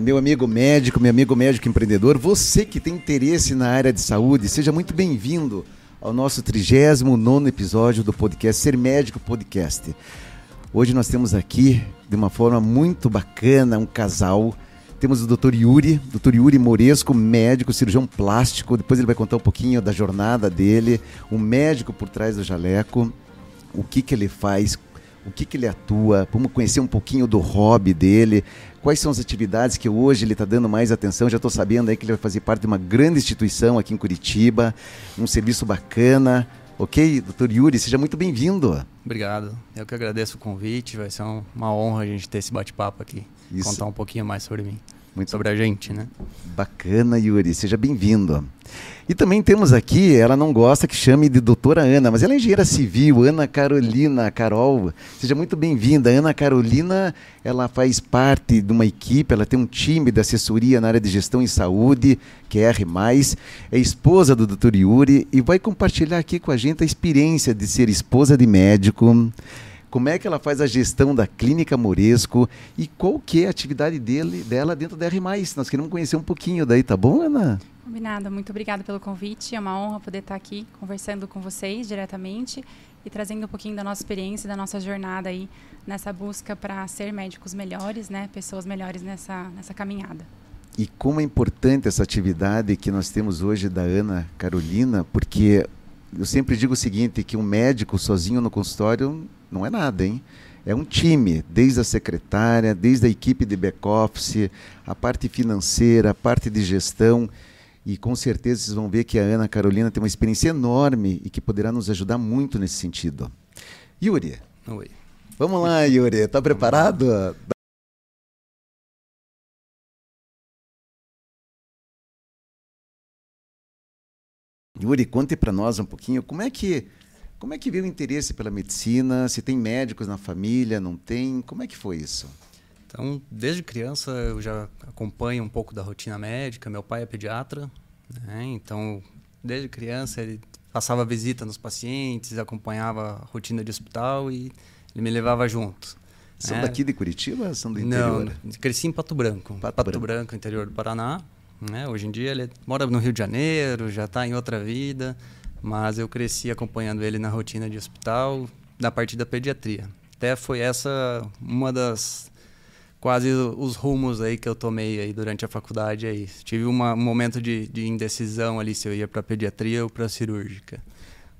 Meu amigo médico, meu amigo médico empreendedor, você que tem interesse na área de saúde, seja muito bem-vindo ao nosso 39 episódio do podcast Ser Médico Podcast. Hoje nós temos aqui, de uma forma muito bacana, um casal. Temos o Dr. Yuri, Dr. Yuri Moresco, médico, cirurgião plástico. Depois ele vai contar um pouquinho da jornada dele, um médico por trás do jaleco, o que, que ele faz, o que, que ele atua, vamos conhecer um pouquinho do hobby dele, quais são as atividades que hoje ele está dando mais atenção. Já estou sabendo aí que ele vai fazer parte de uma grande instituição aqui em Curitiba, um serviço bacana. Ok, doutor Yuri, seja muito bem-vindo. Obrigado, eu que agradeço o convite, vai ser uma honra a gente ter esse bate-papo aqui, Isso. contar um pouquinho mais sobre mim. Muito sobre a gente, né? Bacana, Yuri. Seja bem-vindo. E também temos aqui, ela não gosta que chame de doutora Ana, mas ela é engenheira civil, Ana Carolina Carol. Seja muito bem-vinda. Ana Carolina, ela faz parte de uma equipe, ela tem um time de assessoria na área de gestão em saúde, que é R+, é esposa do doutor Yuri e vai compartilhar aqui com a gente a experiência de ser esposa de médico, como é que ela faz a gestão da Clínica Moresco e qual que é a atividade dele, dela dentro da R+. Nós queremos conhecer um pouquinho daí, tá bom, Ana? Combinado. Muito obrigada pelo convite. É uma honra poder estar aqui conversando com vocês diretamente e trazendo um pouquinho da nossa experiência, da nossa jornada aí nessa busca para ser médicos melhores, né? Pessoas melhores nessa, nessa caminhada. E como é importante essa atividade que nós temos hoje da Ana Carolina, porque eu sempre digo o seguinte, que um médico sozinho no consultório não é nada, hein? É um time, desde a secretária, desde a equipe de back-office, a parte financeira, a parte de gestão. E com certeza vocês vão ver que a Ana Carolina tem uma experiência enorme e que poderá nos ajudar muito nesse sentido. Yuri. Oi. Vamos lá, Yuri. Está preparado? Yuri, conte para nós um pouquinho como é que como é que veio o interesse pela medicina? Se tem médicos na família, não tem? Como é que foi isso? Então, desde criança eu já acompanho um pouco da rotina médica. Meu pai é pediatra, né? então desde criança ele passava visita nos pacientes, acompanhava a rotina de hospital e ele me levava junto. São né? daqui de Curitiba? São do interior? Não, cresci em Pato Branco, Pato, Pato Branco. Branco, interior do Paraná. Né? Hoje em dia ele mora no Rio de Janeiro, já está em outra vida, mas eu cresci acompanhando ele na rotina de hospital, da parte da pediatria. Até foi essa uma das quase os rumos aí que eu tomei aí durante a faculdade aí. Tive uma, um momento de, de indecisão ali se eu ia para pediatria ou para cirúrgica.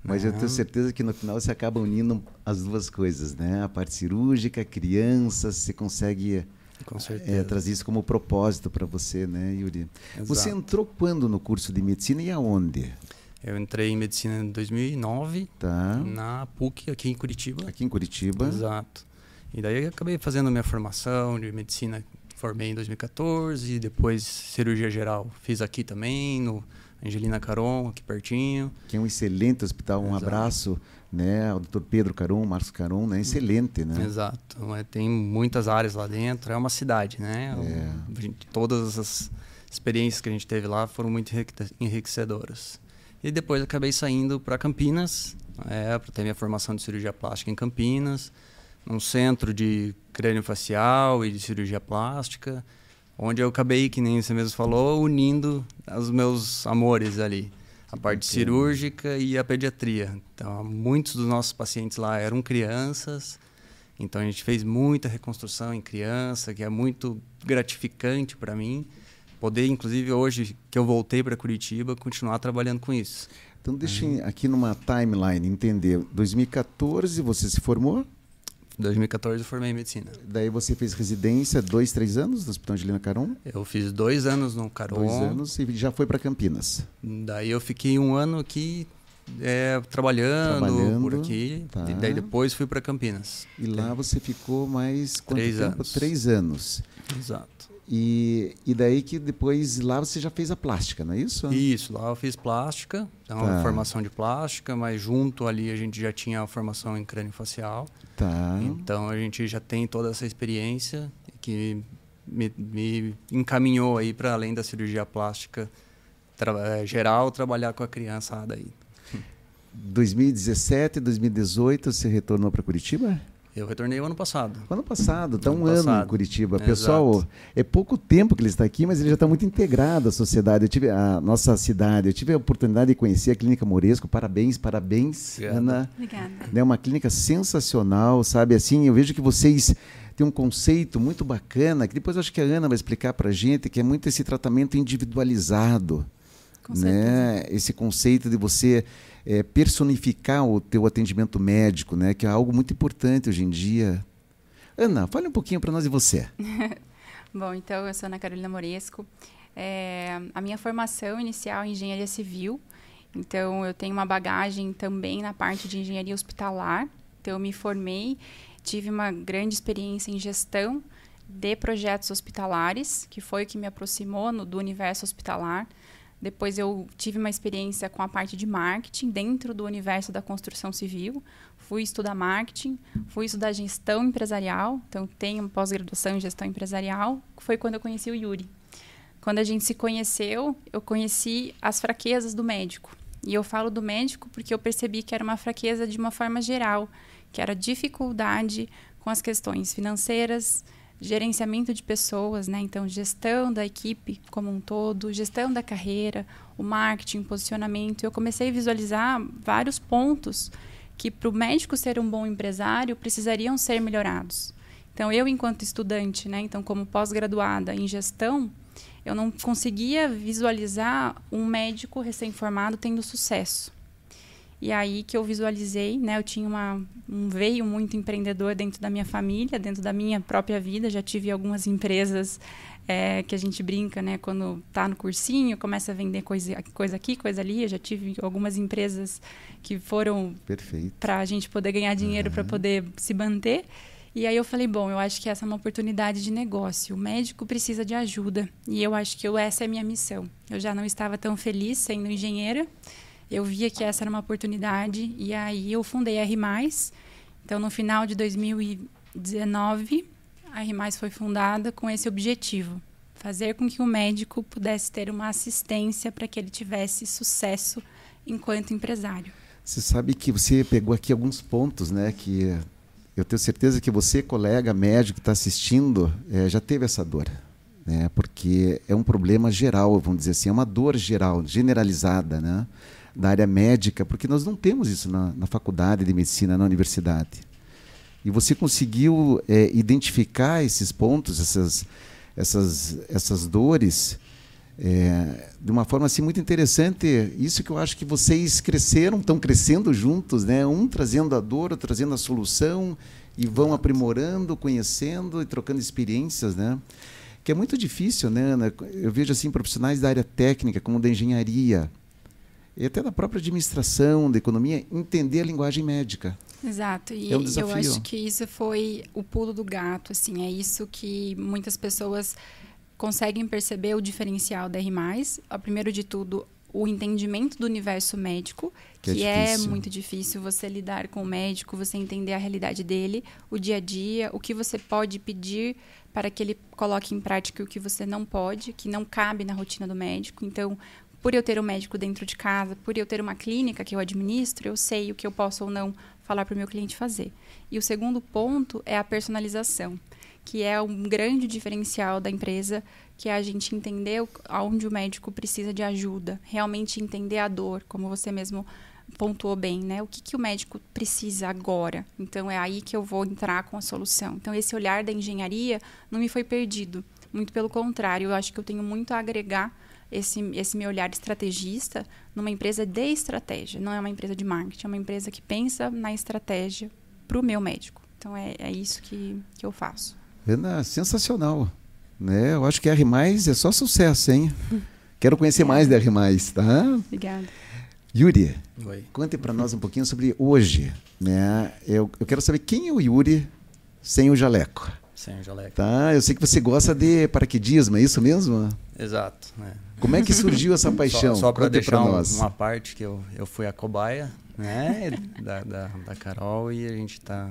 Mas eu tenho certeza que no final você acaba unindo as duas coisas, né? A parte cirúrgica, crianças, você consegue é, trazer isso como propósito para você, né, Yuri? Exato. Você entrou quando no curso de medicina e aonde? Eu entrei em medicina em 2009, tá. na PUC, aqui em Curitiba. Aqui em Curitiba. Exato. E daí eu acabei fazendo a minha formação de medicina, formei em 2014, depois cirurgia geral fiz aqui também, no Angelina Caron, aqui pertinho. Que é um excelente hospital, um Exato. abraço né, ao Dr. Pedro Caron, Marcos Caron, né, excelente, né? Exato, tem muitas áreas lá dentro, é uma cidade, né? É. Todas as experiências que a gente teve lá foram muito enriquecedoras. E depois acabei saindo para Campinas, é, para ter minha formação de cirurgia plástica em Campinas, num centro de crânio-facial e de cirurgia plástica, onde eu acabei, que nem você mesmo falou, unindo os meus amores ali. A parte okay. cirúrgica e a pediatria. Então, muitos dos nossos pacientes lá eram crianças, então a gente fez muita reconstrução em criança, que é muito gratificante para mim poder, inclusive hoje que eu voltei para Curitiba, continuar trabalhando com isso. Então deixa uhum. aqui numa timeline entender. 2014 você se formou? 2014 eu formei em medicina. Daí você fez residência dois, três anos no Hospital Angelina Caron? Eu fiz dois anos no Caron. Dois anos e já foi para Campinas. Daí eu fiquei um ano aqui é, trabalhando, trabalhando, por aqui. Tá. E daí depois fui para Campinas. E lá você ficou mais três tempo? Anos. Três anos. Exato. E, e daí que depois lá você já fez a plástica, não é isso? Isso, lá eu fiz plástica, então tá. formação de plástica, mas junto ali a gente já tinha a formação em crânio facial. Tá. Então a gente já tem toda essa experiência que me, me encaminhou aí para além da cirurgia plástica tra eh, geral, trabalhar com a criançada aí. 2017, 2018 você retornou para Curitiba? Eu retornei o ano passado. Ano passado, está um ano em Curitiba. Exato. Pessoal, é pouco tempo que ele está aqui, mas ele já está muito integrado à sociedade. Eu tive a nossa cidade, eu tive a oportunidade de conhecer a Clínica Moresco. Parabéns, parabéns, Obrigada. Ana. Obrigada. É uma clínica sensacional, sabe? Assim, eu vejo que vocês têm um conceito muito bacana, que depois eu acho que a Ana vai explicar para a gente, que é muito esse tratamento individualizado. Com né? certeza. Esse conceito de você é, personificar o teu atendimento médico, né? Que é algo muito importante hoje em dia. Ana, fale um pouquinho para nós de você. Bom, então eu sou Ana Carolina Moresco. É, a minha formação inicial é engenharia civil. Então eu tenho uma bagagem também na parte de engenharia hospitalar. Então eu me formei, tive uma grande experiência em gestão de projetos hospitalares, que foi o que me aproximou no, do universo hospitalar. Depois eu tive uma experiência com a parte de marketing dentro do universo da construção civil. Fui estudar marketing, fui estudar gestão empresarial, então tenho pós-graduação em gestão empresarial. Foi quando eu conheci o Yuri. Quando a gente se conheceu, eu conheci as fraquezas do médico. E eu falo do médico porque eu percebi que era uma fraqueza de uma forma geral, que era dificuldade com as questões financeiras, gerenciamento de pessoas, né? Então, gestão da equipe como um todo, gestão da carreira, o marketing, posicionamento. Eu comecei a visualizar vários pontos que, para o médico ser um bom empresário, precisariam ser melhorados. Então, eu, enquanto estudante, né? Então, como pós-graduada em gestão, eu não conseguia visualizar um médico recém-formado tendo sucesso. E aí que eu visualizei, né? Eu tinha uma, um veio muito empreendedor dentro da minha família, dentro da minha própria vida. Já tive algumas empresas é, que a gente brinca, né? Quando tá no cursinho, começa a vender coisa, coisa aqui, coisa ali. Eu já tive algumas empresas que foram para a gente poder ganhar dinheiro uhum. para poder se manter. E aí eu falei, bom, eu acho que essa é uma oportunidade de negócio. O médico precisa de ajuda e eu acho que eu, essa é a minha missão. Eu já não estava tão feliz sendo engenheira eu via que essa era uma oportunidade e aí eu fundei a R+. Então, no final de 2019, a R+, foi fundada com esse objetivo, fazer com que o médico pudesse ter uma assistência para que ele tivesse sucesso enquanto empresário. Você sabe que você pegou aqui alguns pontos, né, que eu tenho certeza que você, colega médico que está assistindo, é, já teve essa dor. Né, porque é um problema geral, vamos dizer assim, é uma dor geral, generalizada, né? Da área médica, porque nós não temos isso na, na faculdade de medicina, na universidade. E você conseguiu é, identificar esses pontos, essas, essas, essas dores, é, de uma forma assim muito interessante. Isso que eu acho que vocês cresceram, estão crescendo juntos, né? Um trazendo a dor, outro trazendo a solução e vão aprimorando, conhecendo e trocando experiências, né? Que é muito difícil, né? Eu vejo assim profissionais da área técnica, como da engenharia, e até da própria administração, da economia, entender a linguagem médica. Exato. E é um eu acho que isso foi o pulo do gato, assim, é isso que muitas pessoas conseguem perceber o diferencial da R+. Primeiro de tudo, o entendimento do universo médico, que, que é, é, muito difícil você lidar com o médico, você entender a realidade dele, o dia a dia, o que você pode pedir para que ele coloque em prática o que você não pode, que não cabe na rotina do médico. Então, por eu ter um médico dentro de casa, por eu ter uma clínica que eu administro, eu sei o que eu posso ou não falar para o meu cliente fazer. E o segundo ponto é a personalização, que é um grande diferencial da empresa, que é a gente entender onde o médico precisa de ajuda, realmente entender a dor, como você mesmo pontuou bem, né? O que, que o médico precisa agora? Então é aí que eu vou entrar com a solução. Então esse olhar da engenharia não me foi perdido, muito pelo contrário, eu acho que eu tenho muito a agregar esse, esse meu olhar estrategista numa empresa de estratégia. Não é uma empresa de marketing, é uma empresa que pensa na estratégia para o meu médico. Então é, é isso que, que eu faço. Ana, sensacional. Né? Eu acho que R é só sucesso, hein? Quero conhecer mais da R, tá? Obrigada. Yuri, Oi. conte para nós um pouquinho sobre hoje. Né? Eu, eu quero saber quem é o Yuri sem o jaleco. Sem o jaleco. Tá, eu sei que você gosta de paraquedismo, é isso mesmo? Exato. É. Como é que surgiu essa paixão? Só, só para deixar um, uma parte que eu, eu fui a cobaia né, da, da, da Carol e a gente está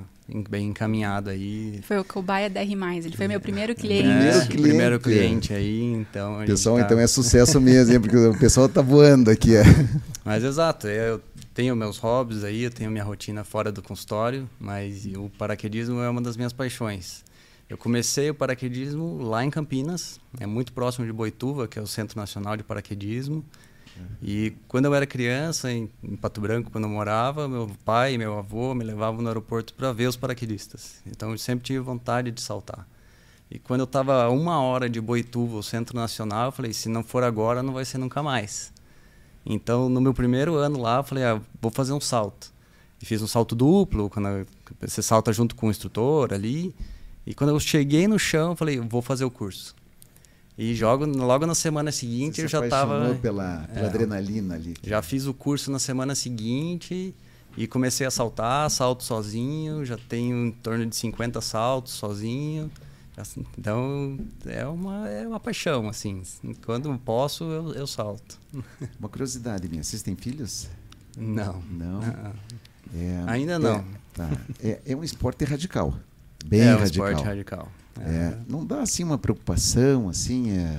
bem encaminhado aí. Foi o cobaia DR+, ele foi meu primeiro cliente. É, primeiro cliente. Primeiro cliente aí, então... Pessoal, tá... então é sucesso mesmo, porque o pessoal tá voando aqui. É. Mas exato, eu tenho meus hobbies aí, eu tenho minha rotina fora do consultório, mas o paraquedismo é uma das minhas paixões. Eu comecei o paraquedismo lá em Campinas, é muito próximo de Boituva, que é o Centro Nacional de Paraquedismo. E quando eu era criança, em, em, Pato Branco, quando eu morava, meu pai e meu avô me levavam no aeroporto para ver os paraquedistas. Então eu sempre tive vontade de saltar. E quando eu estava a uma hora de Boituva, o Centro Nacional, eu falei: se não for agora, não vai ser nunca mais. Então, no meu primeiro ano lá, eu falei: ah, vou fazer um salto. E fiz um salto duplo, quando você salta junto com o instrutor ali. E quando eu cheguei no chão, eu falei: vou fazer o curso. E jogo, logo na semana seguinte Você eu já estava. pela, pela é, adrenalina ali. Já fiz o curso na semana seguinte e comecei a saltar, salto sozinho. Já tenho em torno de 50 saltos sozinho. Então é uma, é uma paixão, assim. Quando posso, eu, eu salto. Uma curiosidade minha: vocês têm filhos? Não. Não? É, Ainda não. É, tá. é, é um esporte radical. Bem é um radical. esporte radical. É. é. Não dá assim uma preocupação, assim. É...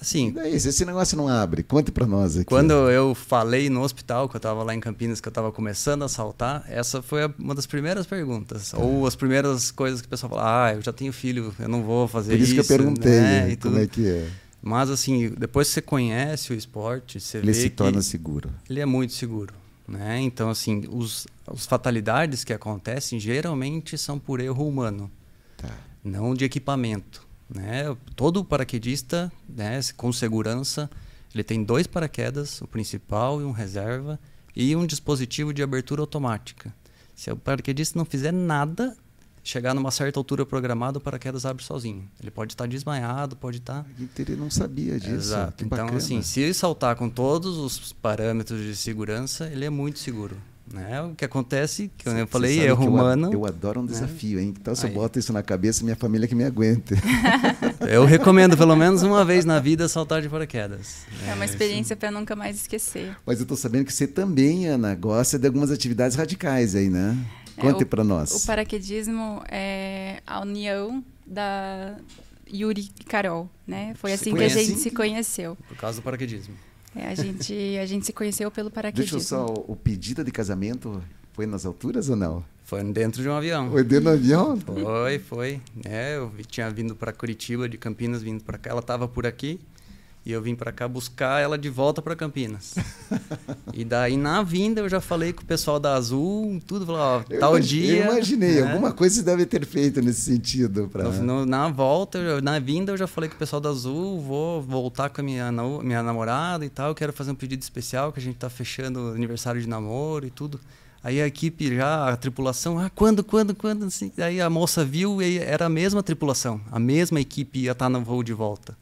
Assim, e daí, esse negócio não abre? Conte para nós aqui. Quando eu falei no hospital, que eu estava lá em Campinas, que eu estava começando a saltar, essa foi uma das primeiras perguntas. Ou as primeiras coisas que o pessoal fala, ah, eu já tenho filho, eu não vou fazer isso. Por isso que eu perguntei, né? como é que é. Mas assim, depois que você conhece o esporte, você ele vê se que torna seguro. Ele é muito seguro. Né? Então, assim, os, as fatalidades que acontecem geralmente são por erro humano. Tá não de equipamento. Né? Todo paraquedista, né, com segurança, ele tem dois paraquedas, o principal e um reserva, e um dispositivo de abertura automática. Se o paraquedista não fizer nada, chegar numa certa altura programada, o paraquedas abre sozinho. Ele pode estar desmaiado, pode estar. Ele não sabia disso. Exato. então, bacana. assim, se ele saltar com todos os parâmetros de segurança, ele é muito seguro. Né? O que acontece, que eu falei, erro humano. Eu, adoro um né? desafio, hein? Então, se eu boto isso na cabeça, minha família que me aguente. eu recomendo, pelo menos uma vez na vida, saltar de paraquedas. É uma experiência para nunca mais esquecer. Mas eu estou sabendo que você também, Ana, gosta de algumas atividades radicais aí, né? Conte é, para nós. O paraquedismo é a união da Yuri e Carol, né? Foi assim que a gente se conheceu. Por causa do paraquedismo. É, a, gente, a gente se conheceu pelo paraquedismo. Deixa eu só, o pedido de casamento foi nas alturas ou não? Foi dentro de um avião. Foi dentro do avião? Foi, foi. É, eu tinha vindo para Curitiba, de Campinas, vindo para cá. Ela estava por aqui. E eu vim para cá buscar ela de volta para Campinas. e daí, na vinda, eu já falei com o pessoal da Azul, tudo, falou, ó, tal dia... Eu imaginei, né? alguma coisa você deve ter feito nesse sentido. Pra... No, na volta, na vinda, eu já falei com o pessoal da Azul, vou voltar com a minha, minha namorada e tal, quero fazer um pedido especial, que a gente tá fechando aniversário de namoro e tudo. Aí a equipe já, a tripulação, ah, quando, quando, quando? Assim, aí a moça viu e era a mesma tripulação, a mesma equipe ia estar tá no voo de volta.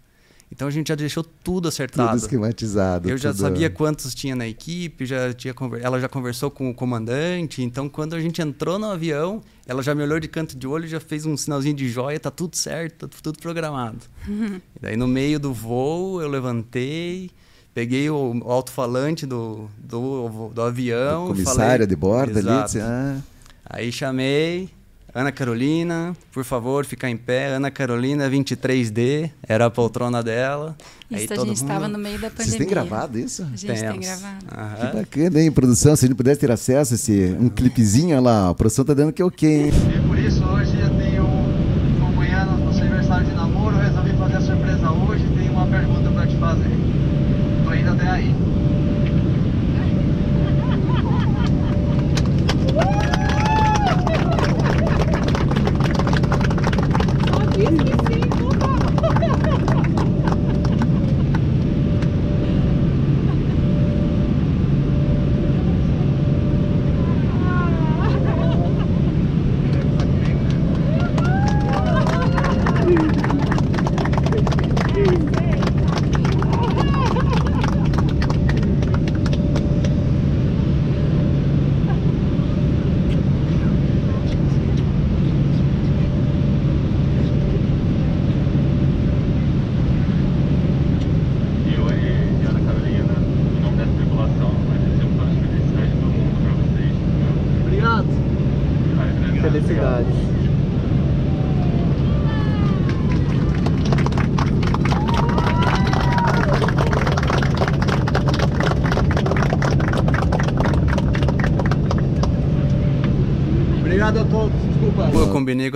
Então a gente já deixou tudo acertado. Tudo esquematizado. Eu tudo... já sabia quantos tinha na equipe, já tinha conver... ela já conversou com o comandante. Então quando a gente entrou no avião, ela já me olhou de canto de olho, já fez um sinalzinho de joia, tá tudo certo, tá tudo programado. e daí no meio do voo eu levantei, peguei o alto-falante do, do, do avião. Do comissária falei... de bordo Exato. ali. Disse, ah. Aí chamei, Ana Carolina, por favor, ficar em pé. Ana Carolina, 23D, era a poltrona dela. Isso, Aí a gente estava no meio da pandemia. Vocês têm gravado isso? A gente Temos. tem gravado. Aham. Que bacana, hein, produção? Se a gente pudesse ter acesso a esse, um clipezinho, olha lá, a produção tá dando que ok, hein?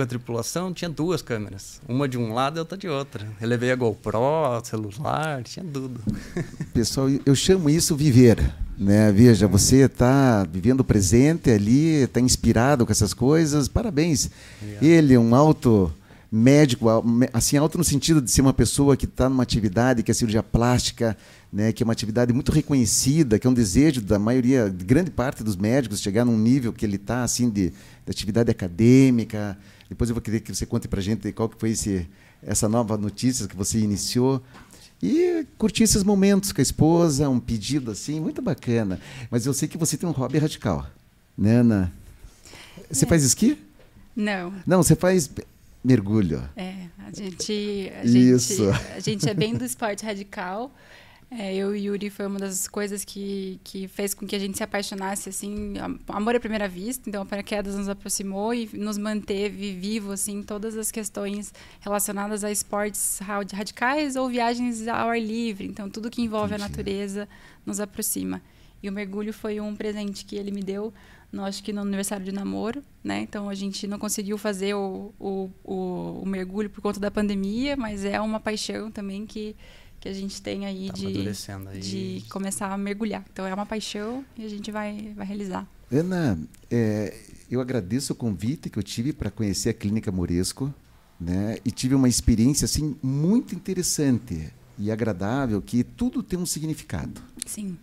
Tripulação, tinha duas câmeras. Uma de um lado e outra de outra. Eu levei a GoPro, celular, tinha tudo. Pessoal, eu chamo isso viver. Né? Veja, você está vivendo o presente ali, está inspirado com essas coisas, parabéns. Ele é um alto médico, assim, alto no sentido de ser uma pessoa que está numa atividade que é cirurgia plástica, né, que é uma atividade muito reconhecida, que é um desejo da maioria, de grande parte dos médicos chegar num nível que ele está assim de, de, atividade acadêmica. Depois eu vou querer que você conte para a gente qual que foi esse, essa nova notícia que você iniciou. E curtir esses momentos com a esposa, um pedido assim, muito bacana. Mas eu sei que você tem um hobby radical, né, Ana? Você é. faz esqui? Não. Não, você faz mergulho. É, a gente, a Isso. gente, a gente é bem do esporte radical. É, eu e Yuri foi uma das coisas que, que fez com que a gente se apaixonasse, assim, amor à primeira vista. Então, a Paraquedas nos aproximou e nos manteve vivo, assim, todas as questões relacionadas a esportes radicais ou viagens ao ar livre. Então, tudo que envolve Entendi. a natureza nos aproxima. E o mergulho foi um presente que ele me deu, no, acho que no aniversário de namoro, né? Então, a gente não conseguiu fazer o, o, o, o mergulho por conta da pandemia, mas é uma paixão também que que a gente tem aí, tá de, aí. de começar a mergulhar. Então é uma paixão e a gente vai, vai realizar. Ana, é, eu agradeço o convite que eu tive para conhecer a Clínica Moresco, né? E tive uma experiência assim muito interessante e agradável, que tudo tem um significado. Sim.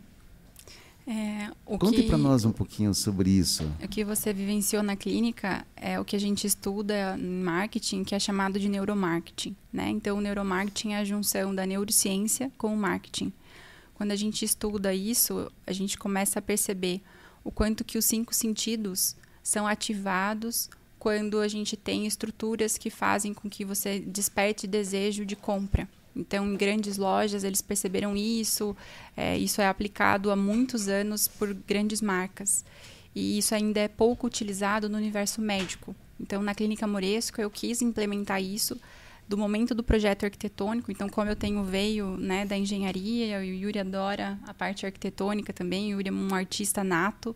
É, Conte para nós um pouquinho sobre isso. O que você vivenciou na clínica é o que a gente estuda em marketing, que é chamado de neuromarketing. Né? Então, o neuromarketing é a junção da neurociência com o marketing. Quando a gente estuda isso, a gente começa a perceber o quanto que os cinco sentidos são ativados quando a gente tem estruturas que fazem com que você desperte desejo de compra. Então, em grandes lojas, eles perceberam isso. É, isso é aplicado há muitos anos por grandes marcas. E isso ainda é pouco utilizado no universo médico. Então, na Clínica Moresco, eu quis implementar isso do momento do projeto arquitetônico. Então, como eu tenho veio né, da engenharia, o Yuri adora a parte arquitetônica também. O Yuri é um artista nato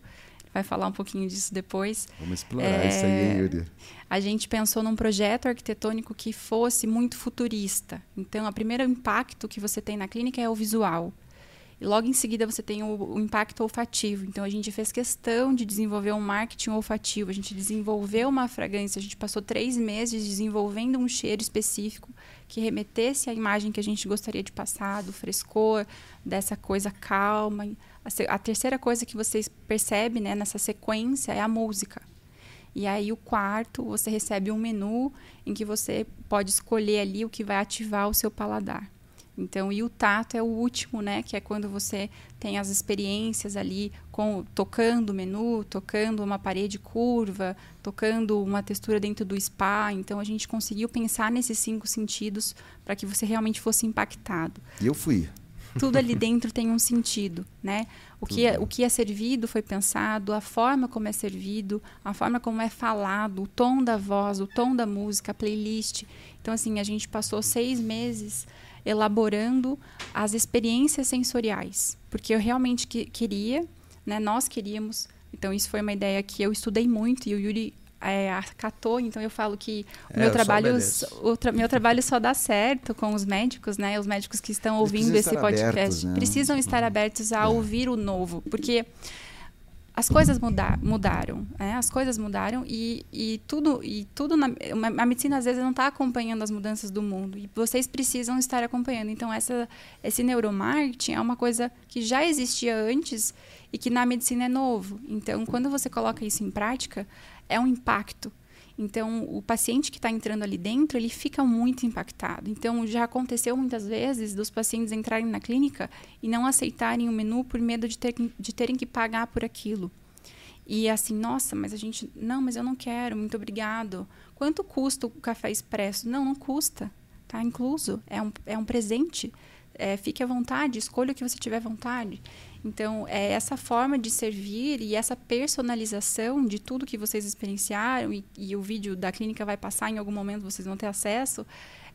vai falar um pouquinho disso depois. Vamos explorar é, isso aí, Yuri. A gente pensou num projeto arquitetônico que fosse muito futurista. Então, o primeiro impacto que você tem na clínica é o visual. E logo em seguida você tem o, o, impacto olfativo. Então a gente fez questão de desenvolver um marketing olfativo. A gente desenvolveu uma fragrância. A gente passou três meses desenvolvendo um cheiro específico que remetesse à imagem que a gente gostaria de passar, do frescor, dessa coisa calma. A, terceira coisa que vocês percebem né, nessa sequência é a música. E aí o quarto, você recebe um menu em que você pode escolher ali o que vai ativar o seu paladar. Então, e o tato é o último, né? Que é quando você tem as experiências ali com tocando o menu, tocando uma parede curva, tocando uma textura dentro do spa. Então, a gente conseguiu pensar nesses cinco sentidos para que você realmente fosse impactado. E eu fui tudo ali dentro tem um sentido, né? O que, é, o que é servido foi pensado, a forma como é servido, a forma como é falado, o tom da voz, o tom da música, a playlist. Então, assim, a gente passou seis meses elaborando as experiências sensoriais, porque eu realmente que, queria, né? Nós queríamos. Então, isso foi uma ideia que eu estudei muito e o Yuri é, acatou, então eu falo que o é, meu trabalho o tra meu trabalho só dá certo com os médicos, né? Os médicos que estão ouvindo esse podcast abertos, né? precisam estar abertos a é. ouvir o novo, porque as coisas muda mudaram, né? as coisas mudaram e, e tudo e tudo na, a medicina às vezes não está acompanhando as mudanças do mundo e vocês precisam estar acompanhando. Então essa esse neuromarketing é uma coisa que já existia antes e que na medicina é novo. Então quando você coloca isso em prática é um impacto. Então, o paciente que está entrando ali dentro, ele fica muito impactado. Então, já aconteceu muitas vezes dos pacientes entrarem na clínica e não aceitarem o menu por medo de, ter, de terem que pagar por aquilo. E assim, nossa, mas a gente, não, mas eu não quero, muito obrigado. Quanto custa o café expresso? Não, não custa, tá incluso, é um, é um presente. É, fique à vontade, escolha o que você tiver vontade. Então, é essa forma de servir e essa personalização de tudo que vocês experienciaram, e, e o vídeo da clínica vai passar em algum momento, vocês vão ter acesso,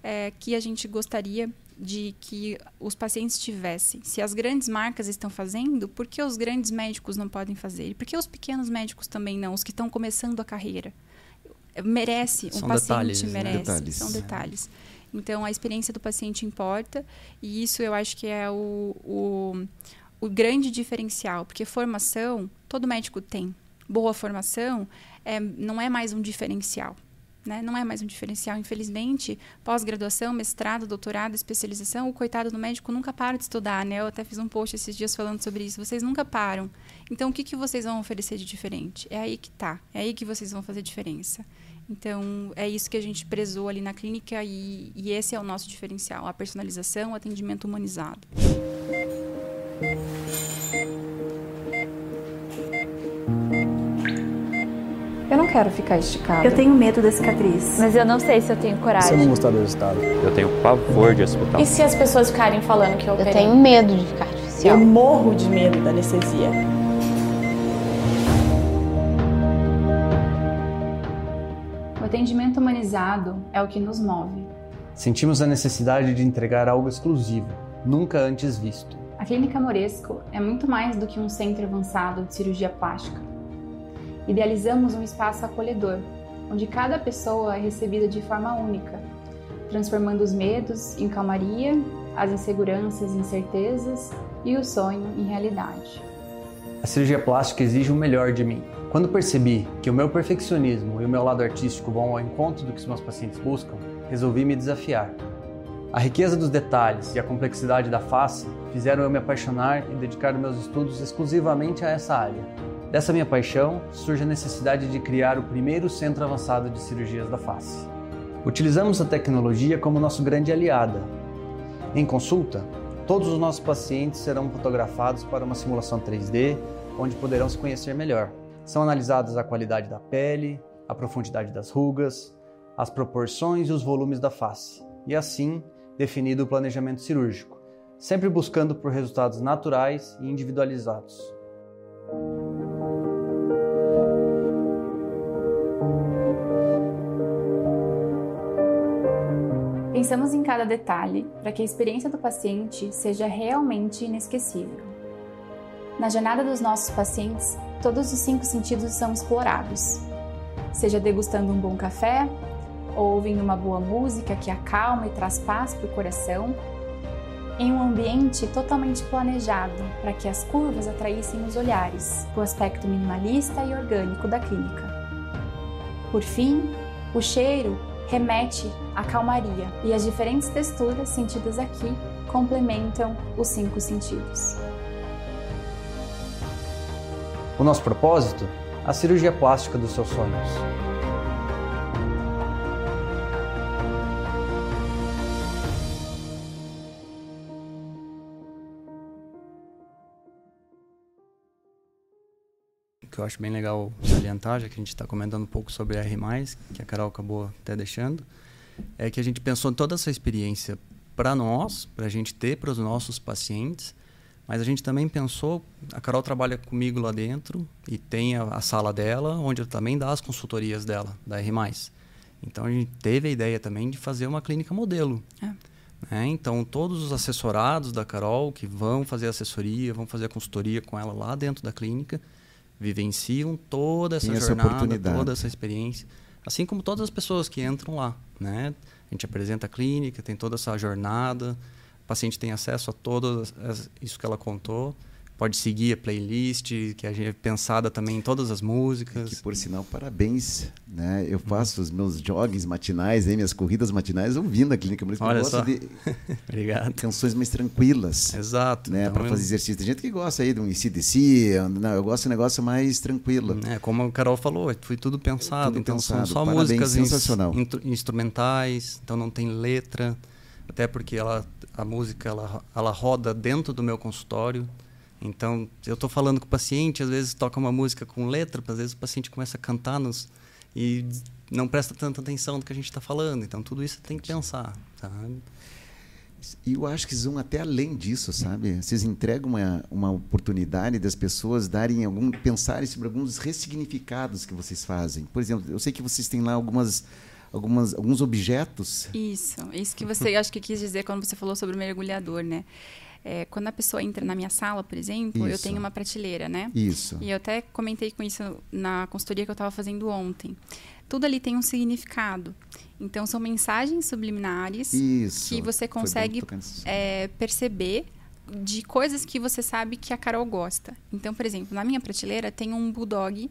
é, que a gente gostaria de que os pacientes tivessem. Se as grandes marcas estão fazendo, por que os grandes médicos não podem fazer? E por que os pequenos médicos também não, os que estão começando a carreira? merece, São um paciente detalhes, né? merece. Detalhes. São detalhes. Então, a experiência do paciente importa, e isso eu acho que é o, o, o grande diferencial, porque formação, todo médico tem. Boa formação é, não é mais um diferencial. Né? Não é mais um diferencial. Infelizmente, pós-graduação, mestrado, doutorado, especialização, o coitado do médico nunca para de estudar. Né? Eu até fiz um post esses dias falando sobre isso. Vocês nunca param. Então, o que, que vocês vão oferecer de diferente? É aí que tá. É aí que vocês vão fazer diferença. Então, é isso que a gente prezou ali na clínica e, e esse é o nosso diferencial: a personalização, o atendimento humanizado. Eu não quero ficar esticada. Eu tenho medo da cicatriz. Mas eu não sei se eu tenho Se eu coragem. não gostar do resultado? Eu tenho pavor de hospital. E se as pessoas ficarem falando que eu Eu tenho medo de ficar Eu artificial. morro de medo da anestesia. O atendimento humanizado é o que nos move. Sentimos a necessidade de entregar algo exclusivo, nunca antes visto. A Clínica Moresco é muito mais do que um centro avançado de cirurgia plástica. Idealizamos um espaço acolhedor, onde cada pessoa é recebida de forma única, transformando os medos em calmaria, as inseguranças em certezas e o sonho em realidade. A cirurgia plástica exige o melhor de mim. Quando percebi que o meu perfeccionismo e o meu lado artístico vão ao encontro do que os meus pacientes buscam, resolvi me desafiar. A riqueza dos detalhes e a complexidade da face fizeram eu me apaixonar e dedicar meus estudos exclusivamente a essa área. Dessa minha paixão surge a necessidade de criar o primeiro centro avançado de cirurgias da face. Utilizamos a tecnologia como nosso grande aliada. Em consulta, todos os nossos pacientes serão fotografados para uma simulação 3D, onde poderão se conhecer melhor. São analisadas a qualidade da pele, a profundidade das rugas, as proporções e os volumes da face, e assim definido o planejamento cirúrgico, sempre buscando por resultados naturais e individualizados. Pensamos em cada detalhe para que a experiência do paciente seja realmente inesquecível. Na jornada dos nossos pacientes, todos os cinco sentidos são explorados, seja degustando um bom café, ou ouvindo uma boa música que acalma e traz paz para o coração, em um ambiente totalmente planejado para que as curvas atraíssem os olhares, o aspecto minimalista e orgânico da clínica. Por fim, o cheiro remete à calmaria e as diferentes texturas sentidas aqui complementam os cinco sentidos. O nosso propósito? A cirurgia plástica dos seus sonhos. Que eu acho bem legal salientar, já que a gente está comentando um pouco sobre a R+, que a Carol acabou até deixando, é que a gente pensou em toda essa experiência para nós, para a gente ter para os nossos pacientes, mas a gente também pensou, a Carol trabalha comigo lá dentro e tem a, a sala dela, onde eu também dá as consultorias dela, da R+. Então a gente teve a ideia também de fazer uma clínica modelo. É. Né? Então todos os assessorados da Carol que vão fazer assessoria, vão fazer a consultoria com ela lá dentro da clínica, vivenciam toda essa Tem jornada, toda essa experiência, assim como todas as pessoas que entram lá, né? A gente apresenta a clínica, tem toda essa jornada, o paciente tem acesso a todas as- isso que ela contou, pode seguir a playlist, que a gente é pensada também em todas as músicas. Que, por sinal, parabéns. Né? Eu faço os meus joggings matinais, hein, minhas corridas matinais, ouvindo a clínica. Isso que eu Olha gosto só. de Obrigado. canções mais tranquilas. Exato. Né, Então, para eu- fazer exercício. Tem gente que gosta aí de um ICDC, não, eu gosto de um negócio mais tranquilo. É, como a Carol falou, foi tudo pensado. Tudo então pensado. são só Parabéns, músicas sensacional. intro- instrumentais, então não tem letra. Até porque ela, a música ela, ela roda dentro do meu consultório. Então, eu estou falando com o paciente, às vezes toca uma música com letra, às vezes o paciente começa a cantar nos, e não presta tanta atenção no que a gente está falando. Então, tudo isso tem que pensar. Sabe? E eu acho que vão até além disso, sabe? Vocês entregam uma, uma oportunidade das pessoas darem algum, pensarem sobre alguns ressignificados que vocês fazem. Por exemplo, eu sei que vocês têm lá algumas, algumas, alguns objetos. Isso, isso que você acho que quis dizer quando você falou sobre o mergulhador, né? É, quando a pessoa entra na minha sala, por exemplo, eu Isso. tenho uma prateleira, né? Isso. E eu até comentei com isso na consultoria que eu estava fazendo ontem. Tudo ali tem um significado. Então, são mensagens subliminares Isso. que você consegue é, perceber de coisas que você sabe que a Carol gosta. Então, por exemplo, na minha prateleira tem um bulldog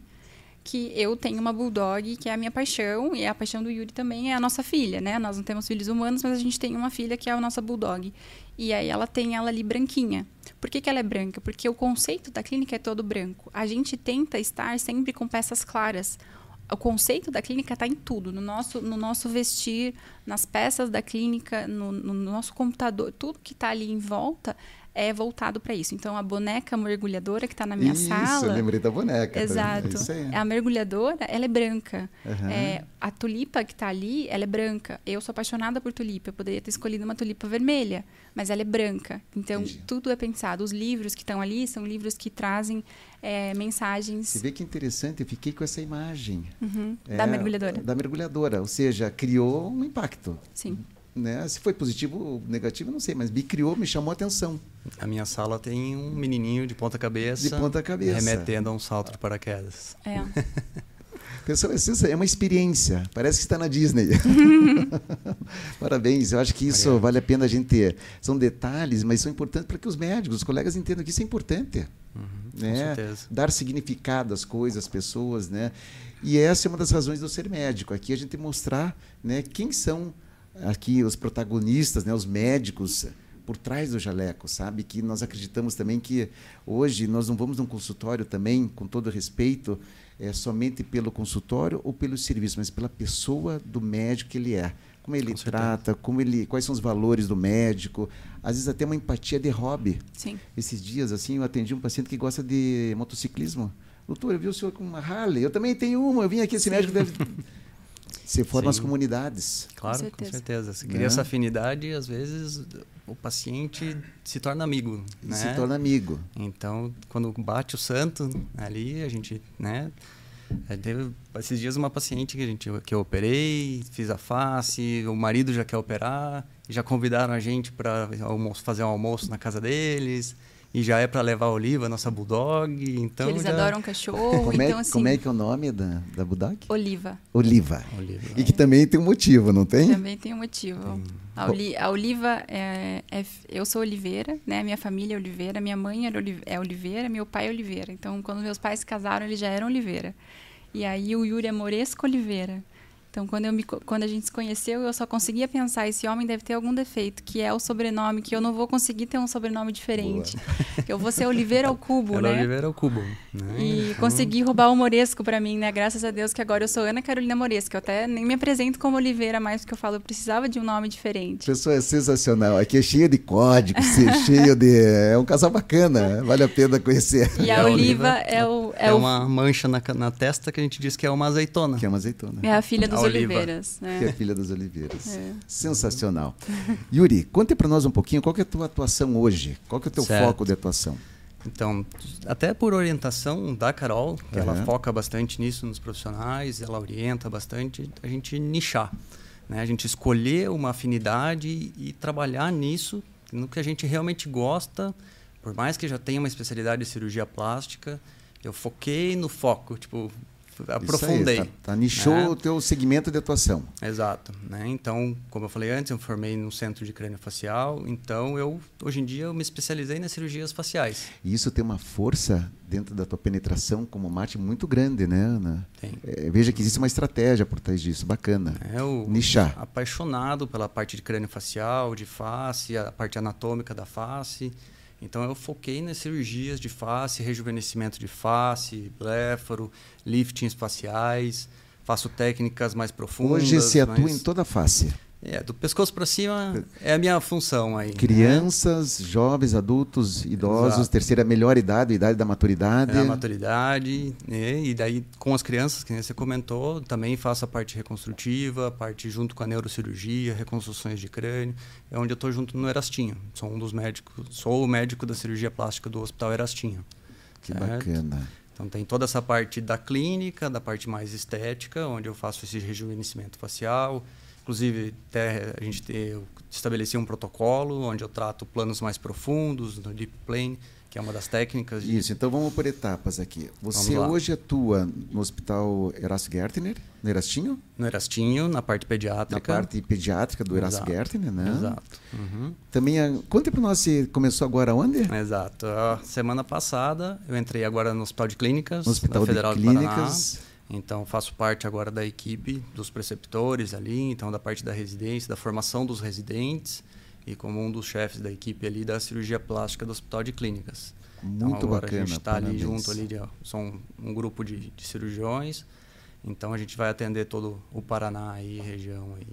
que eu tenho uma bulldog que é a minha paixão e a paixão do Yuri também é a nossa filha, né? Nós não temos filhos humanos, mas a gente tem uma filha que é a nossa bulldog. E aí ela tem ela ali branquinha. Por que, que ela é branca? Porque o conceito da clínica é todo branco. A gente tenta estar sempre com peças claras. O conceito da clínica está em tudo, no nosso, no nosso vestir, nas peças da clínica, no, no nosso computador, tudo que está ali em volta é voltado para isso. Então, a boneca mergulhadora que está na minha Isso, sala. eu lembrei da boneca. Exato. É isso. A mergulhadora, ela é branca. Aham. É, a tulipa que está ali, ela é branca. Eu sou apaixonada por tulipa. Eu poderia ter escolhido uma tulipa vermelha, mas ela é branca. Então, Entendi. tudo é pensado. Os livros que estão ali são livros que trazem é, Você mensagens vê que interessante, eu fiquei com essa imagem. uhum, É, da mergulhadora. Da mergulhadora, ou seja, criou um impacto. Sim. Né? Se foi positivo ou negativo, não sei, mas me criou, me chamou a atenção. A minha sala tem um menininho de ponta cabeça. De ponta cabeça. Remetendo a um salto de paraquedas. É. Pessoal, é é uma experiência. Parece que está na Disney. Parabéns. Eu acho que isso Obrigado. vale a pena a gente ter. São detalhes, mas são importantes para que os médicos, os colegas entendam que isso é importante. Uhum, né? Com certeza. Dar significado às coisas, às pessoas, né? E essa é uma das razões do ser médico. Aqui a gente mostrar, né, quem são aqui os protagonistas, né, os médicos por trás do jaleco, sabe? Que nós acreditamos também que hoje nós não vamos num consultório também, com todo respeito, é somente pelo consultório ou pelo serviço, mas pela pessoa do médico que ele é. Como ele Com trata, como ele, quais são os valores do médico, às vezes até uma empatia de hobby. Sim. Esses dias, assim, eu atendi um paciente que gosta de motociclismo. Doutor, eu vi o senhor com uma Harley. Eu também tenho uma. Eu vim aqui, esse médico deve. Você forma as Sim. comunidades. Claro, com certeza. certeza. Se Né? cria essa afinidade, às vezes o paciente se torna amigo. Né? se torna amigo. Então, quando bate o santo ali, a gente, né? é, Teve esses dias uma paciente que, a gente, que eu operei, fiz a face, o marido já quer operar, já convidaram a gente para fazer um almoço na casa deles, e já é para levar a Oliva, nossa bulldog. Então que eles já... adoram cachorro, Como é, então assim. como é que é o nome da, da Budak? Oliva. Oliva. Oliva. E que também tem um motivo, não tem? Também tem um motivo. A, Oli- a Oliva é, é Eu sou Oliveira, né? Minha família é Oliveira, minha mãe é Oliveira, meu pai é Oliveira. Então, quando meus pais se casaram, eles já eram Oliveira. E aí o Yuri é Moresco Oliveira. Então, quando, eu me, quando a gente se conheceu, eu só conseguia pensar: esse homem deve ter algum defeito, que é o sobrenome, que eu não vou conseguir ter um sobrenome diferente. Eu vou ser Oliveira ao cubo, Ela né? Oliveira é o cubo. Né? E Então, consegui roubar o Moresco pra mim, né? Graças a Deus que agora eu sou Ana Carolina Moresco. Eu até nem me apresento como Oliveira mais, porque eu falo, eu precisava de um nome diferente. Pessoa é sensacional. Aqui é cheio de códigos, cheio de. É um casal bacana. Vale a pena conhecer. E a, Oliva, é o. É, É, o- uma mancha na, na testa que a gente diz que é uma azeitona. Que é uma azeitona. é a filha dos A Oliva. Oliveiras. né? Que é filha das Oliveiras. É. Sensacional. Yuri, conte para nós um pouquinho qual que é a tua atuação hoje. Qual que é o teu Certo. foco de atuação? Então, até por orientação da Carol, que Aham. ela foca bastante nisso nos profissionais, ela orienta bastante a gente nichar, né? A gente escolher uma afinidade e trabalhar nisso, no que a gente realmente gosta, por mais que já tenha uma especialidade de cirurgia plástica, eu foquei no foco, tipo, aprofundei. Isso aí, tá, tá, nichou né? o teu segmento de atuação. Exato, né? Então, como eu falei antes, eu formei no centro de crânio facial, então eu hoje em dia eu me especializei nas cirurgias faciais. E isso tem uma força dentro da tua penetração como mate muito grande, né, Ana? Tem. É, veja que existe uma estratégia por trás disso, bacana. É o Nichar. apaixonado pela parte de crânio facial, de face, a parte anatômica da face. Então eu foquei nas cirurgias de face, rejuvenescimento de face, bléfaro, liftings faciais, faço técnicas mais profundas. Hoje se atua mais- em toda a face. É, do pescoço para cima é a minha função aí. né? Crianças, jovens, adultos, idosos, Exato. terceira melhor idade, idade da maturidade. É a maturidade, né? e daí com as crianças, que você comentou, também faço a parte reconstrutiva, a parte junto com a neurocirurgia, reconstruções de crânio, é onde eu estou junto no Erastinho. Sou um dos médicos, sou o médico da cirurgia plástica do Hospital Erastinho. Que certo? bacana. Então tem toda essa parte da clínica, da parte mais estética, onde eu faço esse rejuvenescimento facial, Inclusive, até a gente ter, eu estabeleci um protocolo onde eu trato planos mais profundos, no Deep Plane, que é uma das técnicas. De... Isso, então vamos por etapas aqui. Você hoje atua no Hospital Erasto Gertner, no Erastinho? No Erastinho, na parte pediátrica. Na parte pediátrica do Erasto Gertner, né? Exato. Uhum. Também, a... conta para nós, você começou agora onde? Exato. A semana passada, eu entrei agora no Hospital de Clínicas, no Hospital da Federal de Clínicas. do Paraná. Então, faço parte agora da equipe dos preceptores ali, então da parte da residência, da formação dos residentes e como um dos chefes da equipe ali da cirurgia plástica do Hospital de Clínicas. Muito então, agora bacana. A gente está ali junto ali, são um grupo de, de, cirurgiões. Então a gente vai atender todo o Paraná e região aí.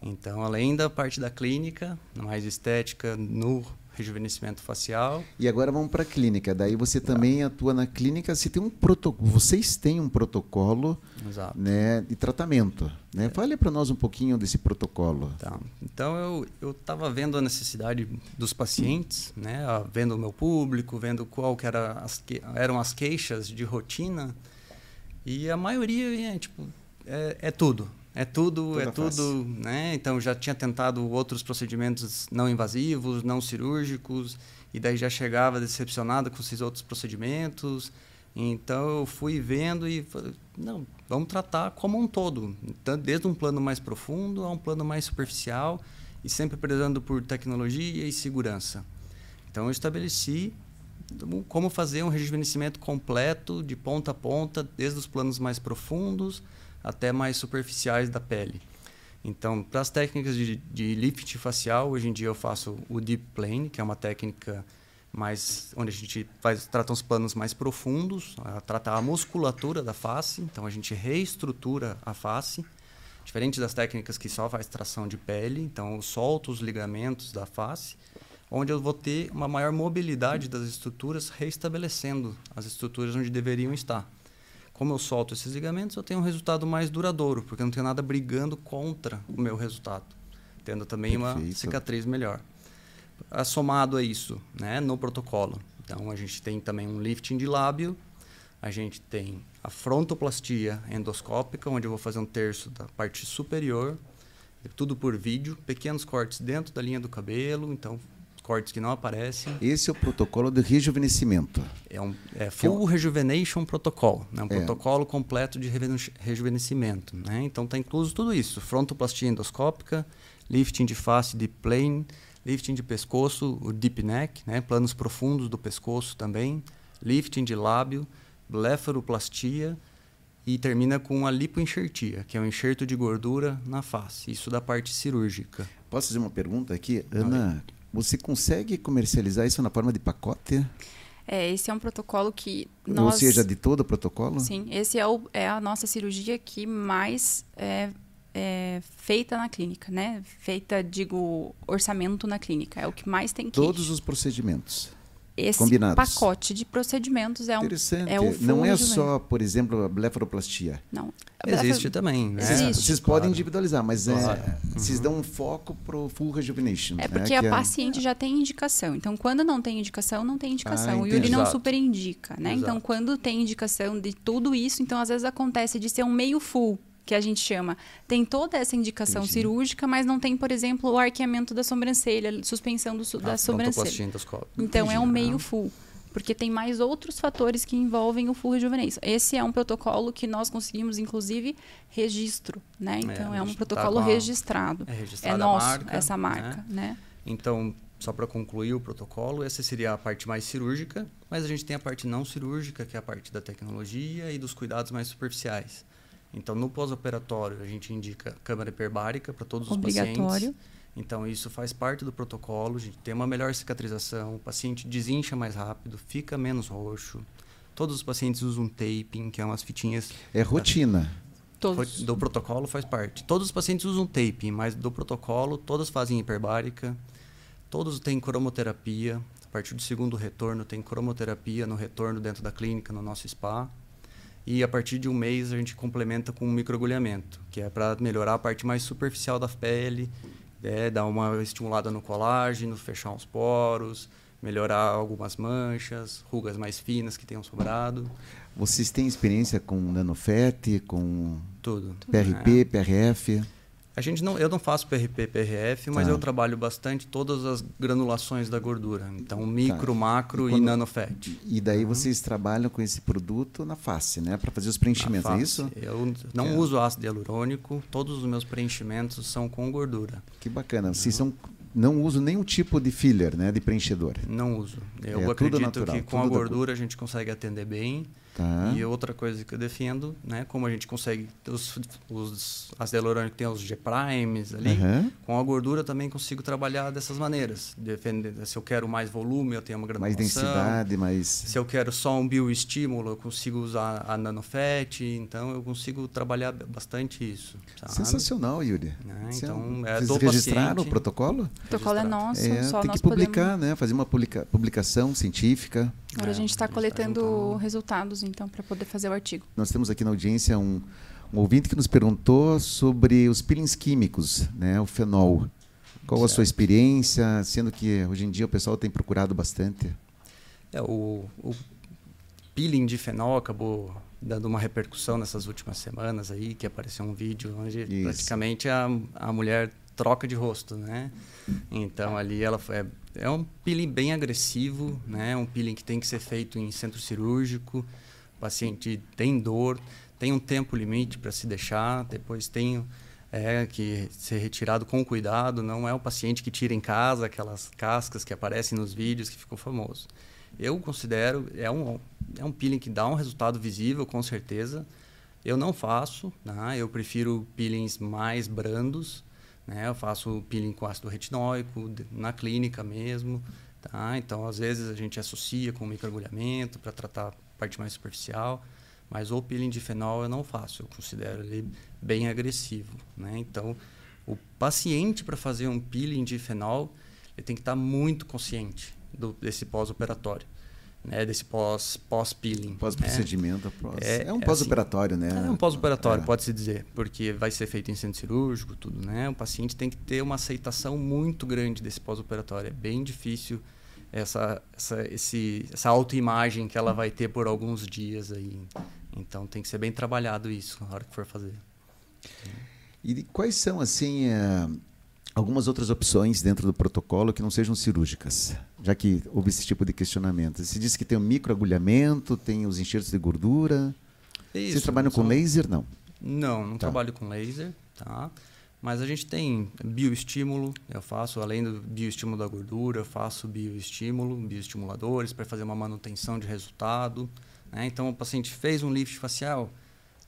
Então, além da parte da clínica, mais estética no rejuvenescimento facial. E agora vamos para a clínica. Daí você também atua na clínica. Você tem um protocolo, vocês têm um protocolo, Exato. né, de tratamento, né? É. Fale para nós um pouquinho desse protocolo. Tá. Então eu eu estava vendo a necessidade dos pacientes, né, vendo o meu público, vendo qual que era as que, eram as queixas de rotina e a maioria é tipo é, é tudo, é tudo, Toda é tudo, né? Então já tinha tentado outros procedimentos não invasivos, não cirúrgicos, e daí já chegava decepcionado com esses outros procedimentos. Então eu fui vendo e falei, não, vamos tratar como um todo, então, desde um plano mais profundo a um plano mais superficial e sempre prezando por tecnologia e segurança. Então eu estabeleci como fazer um rejuvenescimento completo de ponta a ponta, desde os planos mais profundos até mais superficiais da pele. Então, para as técnicas de, de lift facial, hoje em dia eu faço o deep plane, que é uma técnica mais onde a gente faz trata os planos mais profundos, a, trata a musculatura da face, então a gente reestrutura a face, diferente das técnicas que só faz tração de pele, então eu solto os ligamentos da face, onde eu vou ter uma maior mobilidade das estruturas, reestabelecendo as estruturas onde deveriam estar como eu solto esses ligamentos, eu tenho um resultado mais duradouro, porque não tenho nada brigando contra o meu resultado, tendo também Perfeito. uma cicatriz melhor. Somado a isso, né, no protocolo, então a gente tem também um lifting de lábio, a gente tem a frontoplastia endoscópica, onde eu vou fazer um terço da parte superior, tudo por vídeo, pequenos cortes dentro da linha do cabelo, então cortes que não aparecem. Esse é o protocolo de rejuvenescimento. É um é Full é Rejuvenation Protocol, né? um é. protocolo completo de rejuvenescimento. Né? Então está incluso tudo isso: frontoplastia endoscópica, lifting de face de plane, lifting de pescoço, o deep neck, né? planos profundos do pescoço também, lifting de lábio, blefaroplastia e termina com a lipoenxertia, que é um enxerto de gordura na face, isso da parte cirúrgica. Posso fazer uma pergunta aqui? Ana, você consegue comercializar isso na forma de pacote? É, esse é um protocolo que nós... Ou seja, de todo o protocolo? Sim, esse é, o, é a nossa cirurgia que mais é, é, feita na clínica, né? Feita, digo, orçamento na clínica. É o que mais tem que Todos os procedimentos esse combinados. pacote de procedimentos é um Interessante. É o não é só, por exemplo, a blefaroplastia. Não. Existe também, né? Existe. Vocês claro. podem individualizar, mas claro. é, uhum. vocês dão um foco para o full rejuvenation. É né? porque né? a paciente já tem indicação. Então, quando não tem indicação, não tem indicação. Ah, o Yuri não super indica, né? Exato. Então, quando tem indicação de tudo isso, então às vezes acontece de ser um meio full que a gente chama, tem toda essa indicação Entendi. cirúrgica, mas não tem, por exemplo, o arqueamento da sobrancelha, suspensão do, ah, da sobrancelha. Então Entendi. é um meio full porque tem mais outros fatores que envolvem o full rejuvenescimento. Esse é um protocolo que nós conseguimos, inclusive, registro, né? É, então, é, é um protocolo tá registrado. É, registrado é nosso, marca, essa marca, né? né? Então, só para concluir o protocolo, essa seria a parte mais cirúrgica, mas a gente tem a parte não cirúrgica, que é a parte da tecnologia e dos cuidados mais superficiais. Então, no pós-operatório, a gente indica câmara hiperbárica para todos os Obrigatório. pacientes. Então, isso faz parte do protocolo. A gente tem uma melhor cicatrização, o paciente desincha mais rápido, fica menos roxo. Todos os pacientes usam taping, que é umas fitinhas. É rotina. Todos. Do protocolo faz parte. Todos os pacientes usam taping, mas do protocolo, todos fazem hiperbárica. Todos têm cromoterapia. A partir do segundo retorno, tem cromoterapia no retorno dentro da clínica, no nosso spa. E a partir de um mês a gente complementa com um microagulhamento, que é para melhorar a parte mais superficial da pele, é, dar uma estimulada no colágeno, fechar os poros, melhorar algumas manchas, rugas mais finas que tenham sobrado. Vocês têm experiência com nanofet, com tudo, PRP, PRF? A gente não, eu não faço PRP, PRF, mas Tá. eu trabalho bastante todas as granulações da gordura. Então, micro, Tá. macro E e, nanofat. E daí vocês trabalham com esse produto na face, né? Para fazer os preenchimentos, é isso? Eu não é- uso ácido hialurônico, todos os meus preenchimentos são com gordura. Que bacana. Vocês são, não usam nenhum tipo de filler, né? De preenchedor. Não uso. Eu É, acredito que com a tudo da- gordura a gente consegue atender bem. Tá. E outra coisa que eu defendo, né, como a gente consegue os, os ácido hialurônico tem os G-primes ali, Aham. com a gordura também consigo trabalhar dessas maneiras. Defender, se eu quero mais volume, eu tenho uma Mais granulação. densidade, mais. Se eu quero só um bioestímulo, eu consigo usar a nanofat, então eu consigo trabalhar bastante isso. sabe? Sensacional, Yuri. Né, Você- então, é Vocês do registraram paciente. o protocolo? O protocolo é nosso, É, só tem que publicar, podemos... né? Fazer uma publica- publicação científica. Agora a É, gente está a gente tá coletando resultados, então, para poder fazer o artigo. Nós temos aqui na audiência um, um ouvinte que nos perguntou sobre os peelings químicos, né? O fenol. Qual a sua Certo. experiência, sendo que hoje em dia o pessoal tem procurado bastante? É, o, o peeling de fenol acabou dando uma repercussão nessas últimas semanas aí, que apareceu um vídeo onde Isso. praticamente a, a mulher troca de rosto, né? Então ali ela foi, é, é um peeling bem agressivo, né? Um peeling que tem que ser feito em centro cirúrgico. O paciente tem dor, tem um tempo limite para se deixar, depois tem é, que ser retirado com cuidado. Não é o paciente que tira em casa aquelas cascas que aparecem nos vídeos que ficou famoso. Eu considero é um é um peeling que dá um resultado visível com certeza. Eu não faço, né? eu prefiro peelings mais brandos. Né? Eu faço peeling com ácido retinóico na clínica mesmo. Tá? Então, às vezes, a gente associa com microagulhamento para tratar a parte mais superficial. Mas o peeling de fenol eu não faço. Eu considero ele bem agressivo. Né? Então, o paciente para fazer um peeling de fenol, ele tem que estar muito consciente do, desse pós-operatório. Né? Desse pós- pós-peeling. né? Pós-procedimento. pós- É- É, um é pós-operatório, né? É um pós-operatório, É. pode-se dizer, porque vai ser feito em centro cirúrgico, tudo, né? O paciente tem que ter uma aceitação muito grande desse pós-operatório. É bem difícil essa, essa, esse, essa autoimagem que ela vai ter por alguns dias aí. Então tem que ser bem trabalhado isso na hora que for fazer. E quais são, assim, eh, algumas outras opções dentro do protocolo que não sejam cirúrgicas? Já que houve esse tipo de questionamento. Você disse que tem o microagulhamento, tem os enxertos de gordura. Vocês Isso, trabalham com só- laser? Não. Não, não Tá. trabalho com laser, tá? Mas a gente tem bioestímulo, eu faço, além do bioestímulo da gordura, eu faço bioestímulo, bioestimuladores para fazer uma manutenção de resultado. Né? Então, o paciente fez um lift facial,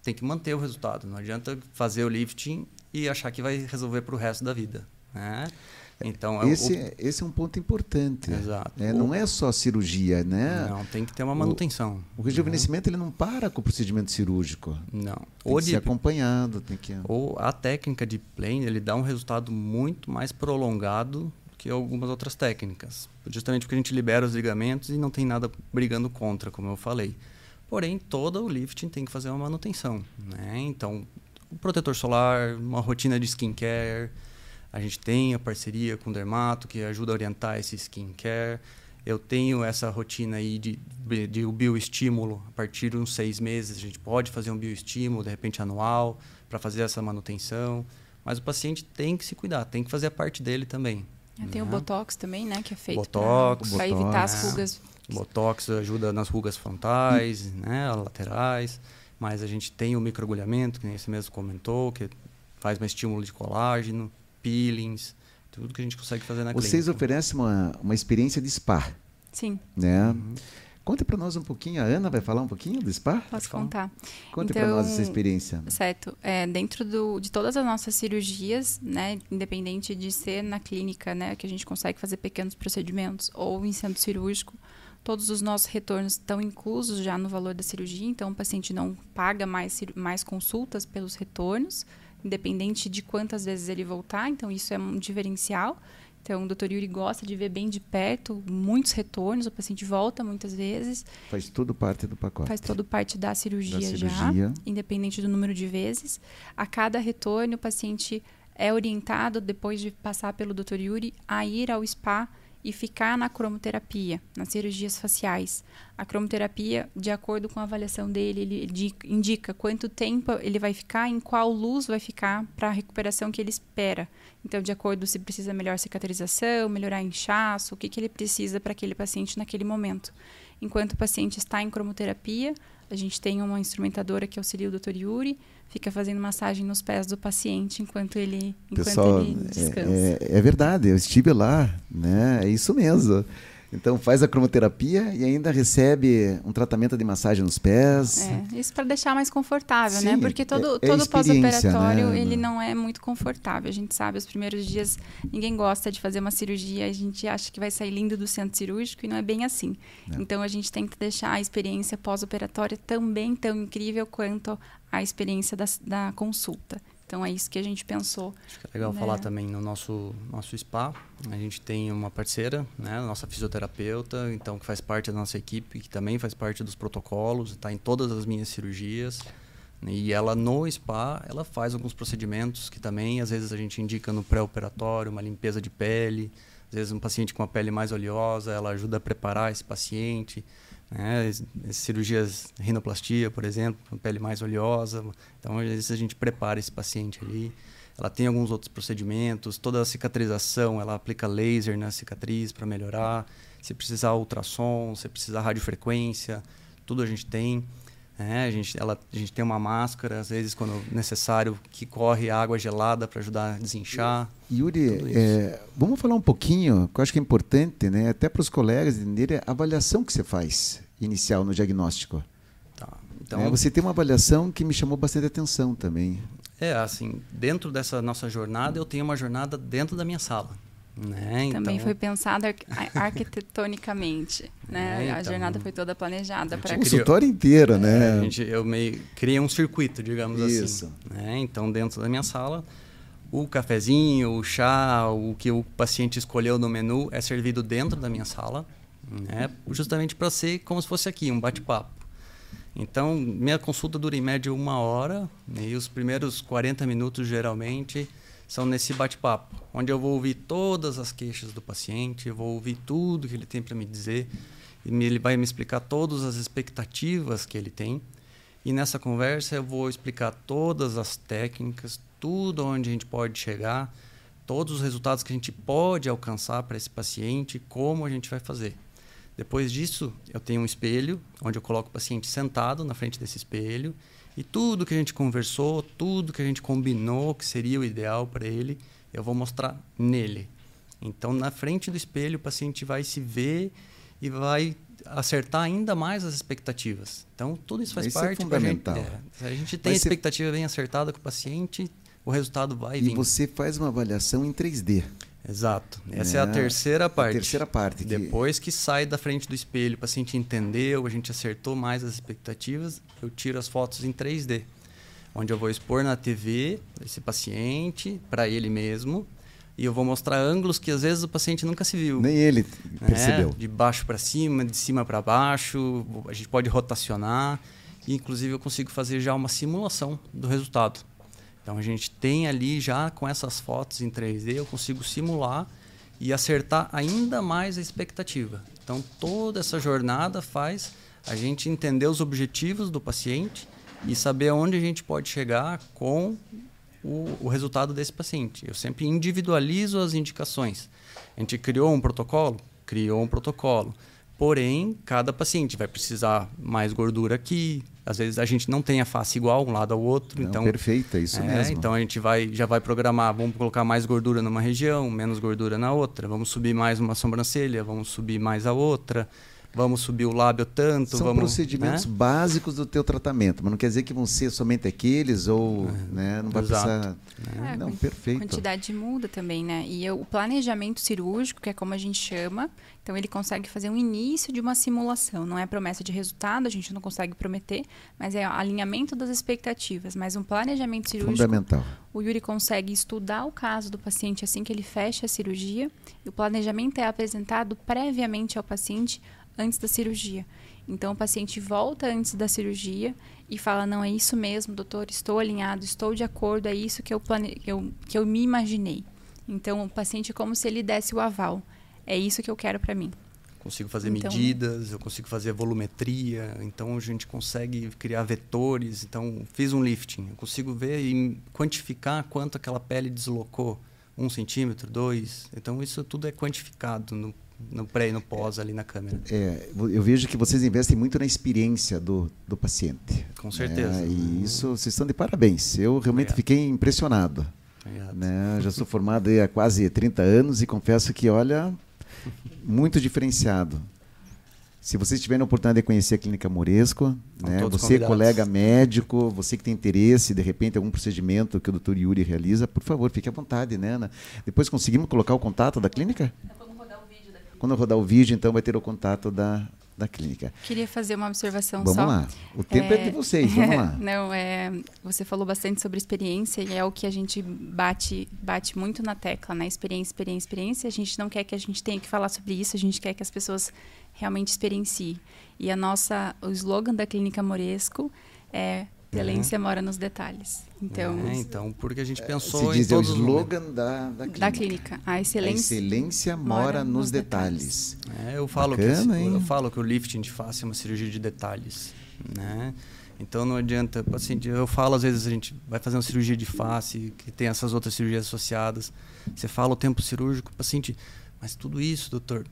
tem que manter o resultado. Não adianta fazer o lifting e achar que vai resolver para o resto da vida. Né? Então, é o- Esse, é- esse é um ponto importante. Exato. É, O- não é só cirurgia, né? Não, tem que ter uma manutenção. O rejuvenescimento ele não para com o procedimento cirúrgico. Não. Tem O que de ser acompanhado, tem que... Ou a técnica de plane, ele dá um resultado muito mais prolongado que algumas outras técnicas. Justamente porque a gente libera os ligamentos e não tem nada brigando contra, como eu falei. Porém, todo o lifting tem que fazer uma manutenção. Né? Então, o protetor solar, uma rotina de skincare. A gente tem a parceria com o Dermato, que ajuda a orientar esse skincare. Eu tenho essa rotina aí de, de, de bioestímulo. A partir de uns seis meses, a gente pode fazer um bioestímulo, de repente anual, para fazer essa manutenção. Mas o paciente tem que se cuidar, tem que fazer a parte dele também. É, Tem o né? Botox também, né? Que é feito Botox, para Botox. evitar as rugas. Botox ajuda nas rugas frontais, né, laterais. Mas a gente tem o microagulhamento, que nem você mesmo comentou, que faz mais estímulo de colágeno, peelings, tudo que a gente consegue fazer na Vocês clínica. oferecem uma, uma experiência de spa, Sim, né? Uhum. Conta para nós um pouquinho, a Ana vai falar um pouquinho do spa? posso contar. Conta para nós essa Então, experiência. Certo. É, dentro do, de todas as nossas cirurgias, né, independente de ser na clínica, né, que a gente consegue fazer pequenos procedimentos ou em centro cirúrgico, todos os nossos retornos estão inclusos já no valor da cirurgia, então o paciente não paga mais, cir- mais consultas pelos retornos, independente de quantas vezes ele voltar, então isso é um diferencial. Então, o doutor Yuri gosta de ver bem de perto muitos retornos, o paciente volta muitas vezes, Faz tudo parte do pacote. faz todo parte da cirurgia, da já cirurgia. independente do número de vezes. A cada retorno, o paciente é orientado, depois de passar pelo Dr. Yuri, a ir ao spa e ficar na cromoterapia, nas cirurgias faciais. A cromoterapia, de acordo com a avaliação dele, ele indica quanto tempo ele vai ficar, em qual luz vai ficar para a recuperação que ele espera. Então, de acordo se precisa melhor cicatrização, melhorar inchaço, o que, que ele precisa para aquele paciente naquele momento. Enquanto o paciente está em cromoterapia, a gente tem uma instrumentadora que auxilia o Dr. Yuri, fica fazendo massagem nos pés do paciente enquanto ele, enquanto Pessoal, ele descansa. É, é, é, verdade, eu estive lá, né? É isso mesmo. Então faz a cromoterapia e ainda recebe um tratamento de massagem nos pés. É, isso para deixar mais confortável, Sim, né? Porque todo, é, é todo pós-operatório né? ele não é muito confortável. A gente sabe, os primeiros dias ninguém gosta de fazer uma cirurgia, a gente acha que vai sair lindo do centro cirúrgico e não é bem assim. Não. Então a gente tem que deixar a experiência pós-operatória também tão incrível quanto a experiência da, da consulta. Então é isso que a gente pensou. Acho que é legal né? falar também no nosso nosso spa. A gente tem uma parceira, né, nossa fisioterapeuta, então que faz parte da nossa equipe, que também faz parte dos protocolos, está em todas as minhas cirurgias. E ela no spa, ela faz alguns procedimentos que também às vezes a gente indica no pré-operatório, uma limpeza de pele, às vezes um paciente com a pele mais oleosa, ela ajuda a preparar esse paciente. Né? Cirurgias rinoplastia, por exemplo, pele mais oleosa. Então, às vezes a gente prepara esse paciente ali. Ela tem alguns outros procedimentos, toda a cicatrização, ela aplica laser na cicatriz para melhorar. Se precisar ultrassom, se precisar radiofrequência, tudo a gente tem. É, a, gente, ela, a gente tem uma máscara, às vezes, quando necessário, que corre água gelada para ajudar a desinchar. Yuri, é, vamos falar um pouquinho, que eu acho que é importante, né, até para os colegas entenderem a avaliação que você faz inicial no diagnóstico. Tá. Então, é, você tem uma avaliação que me chamou bastante atenção também. É, assim, dentro dessa nossa jornada, eu tenho uma jornada dentro da minha sala. Né? Também então, foi pensado ar arquitetonicamente, né? É, a então, jornada foi toda planejada para O consultório inteiro, né? É, a gente, eu meio criei um circuito, digamos Isso. assim. Né? Então, dentro da minha sala, o cafezinho, o chá, o que o paciente escolheu no menu é servido dentro da minha sala, né? justamente para ser como se fosse aqui, um bate-papo. Então, minha consulta dura em média uma hora, e os primeiros 40 minutos, geralmente, são nesse bate-papo, onde eu vou ouvir todas as queixas do paciente, eu vou ouvir tudo que ele tem para me dizer, ele vai me explicar todas as expectativas que ele tem. E nessa conversa eu vou explicar todas as técnicas, tudo onde a gente pode chegar, todos os resultados que a gente pode alcançar para esse paciente, como a gente vai fazer. Depois disso, eu tenho um espelho, onde eu coloco o paciente sentado na frente desse espelho, e tudo que a gente conversou, tudo que a gente combinou que seria o ideal para ele, eu vou mostrar nele. Então, na frente do espelho, o paciente vai se ver e vai acertar ainda mais as expectativas. Então, tudo isso faz Isso é parte. fundamental. Gente, é, se a gente tem a Mas você- expectativa bem acertada com o paciente, o resultado vai E vir. você faz uma avaliação em 3D. Exato. Essa é, a É, terceira parte. terceira parte, que- Depois que sai da frente do espelho, o paciente entendeu, a gente acertou mais as expectativas, eu tiro as fotos em 3D. Onde eu vou expor na TV esse paciente, para ele mesmo, e eu vou mostrar ângulos que às vezes o paciente nunca se viu. Nem ele né? percebeu. De baixo para cima, de cima para baixo, a gente pode rotacionar, e inclusive eu consigo fazer já uma simulação do resultado. Então a gente tem ali já com essas fotos em 3D, eu consigo simular e acertar ainda mais a expectativa. Então toda essa jornada faz a gente entender os objetivos do paciente e saber aonde a gente pode chegar com o, o resultado desse paciente. Eu sempre individualizo as indicações. A gente criou um protocolo? Criou um protocolo. Porém, cada paciente vai precisar mais gordura aqui. Às vezes a gente não tem a face igual um lado ao outro, Não, então perfeito, é isso é, mesmo. Então a gente vai, já vai programar, vamos colocar mais gordura numa região, menos gordura na outra, vamos subir mais uma sobrancelha, vamos subir mais a outra, vamos subir o lábio tanto, São vamos, procedimentos né? básicos do teu tratamento, mas não quer dizer que vão ser somente aqueles ou né, não vai exato. precisar. É, não, perfeito. quantidade muda também, né? E eu- o planejamento cirúrgico, que é como a gente chama, então ele consegue fazer um início de uma simulação. Não é promessa de resultado, a gente não consegue prometer, mas é alinhamento das expectativas. Mas um planejamento cirúrgico, Fundamental. o Yuri consegue estudar o caso do paciente assim que ele fecha a cirurgia, e o planejamento é apresentado previamente ao paciente antes da cirurgia. Então o paciente volta antes da cirurgia e fala: Não, é isso mesmo, doutor, estou alinhado, estou de acordo, é isso que eu, plane... que eu, que eu me imaginei. Então o paciente é como se ele desse o aval. é isso que eu quero para mim. Consigo fazer Então- medidas, eu consigo fazer volumetria, então a gente consegue criar vetores. Então, fiz um lifting, eu consigo ver e quantificar quanto aquela pele deslocou. Um centímetro, dois. Então, isso tudo é quantificado no, no pré e no pós ali na câmera. É, eu vejo que vocês investem muito na experiência do, do paciente. Com certeza. né? E isso, vocês estão de parabéns. Eu realmente Obrigado. fiquei impressionado. Né? Já sou formado há quase 30 anos e confesso que, olha, muito diferenciado. Se vocês tiverem a oportunidade de conhecer a Clínica Moresco, né? você convidados. colega médico, você que tem interesse, de repente, algum procedimento que o Dr. Yuri realiza, por favor, fique à vontade, né, Ana? Depois conseguimos colocar o contato da clínica? Quando rodar o vídeo, então vai ter o contato da, da clínica. Queria fazer uma observação Vamos só. lá. O tempo é, de vocês, vamos lá. Não, é, você falou bastante sobre experiência e é o que a gente bate, bate muito na tecla, né? Experiência, experiência, experiência. A gente não quer que a gente tenha que falar sobre isso, a gente quer que as pessoas realmente experienciem. E a nossa, o slogan da Clínica Moresco é Excelência mora nos detalhes. Então, É, então, porque a gente Se pensou em diz é o todos os momentos. slogan da, da clínica. da clínica, a A excelência. excelência mora nos detalhes. É, eu falo Bacana, que hein? eu falo que o lifting de face é uma cirurgia de detalhes, né? Então não adianta, assim, eu falo às vezes a gente vai fazer uma cirurgia de face que tem essas outras cirurgias associadas. Você fala o tempo cirúrgico, o paciente, mas tudo isso, doutor,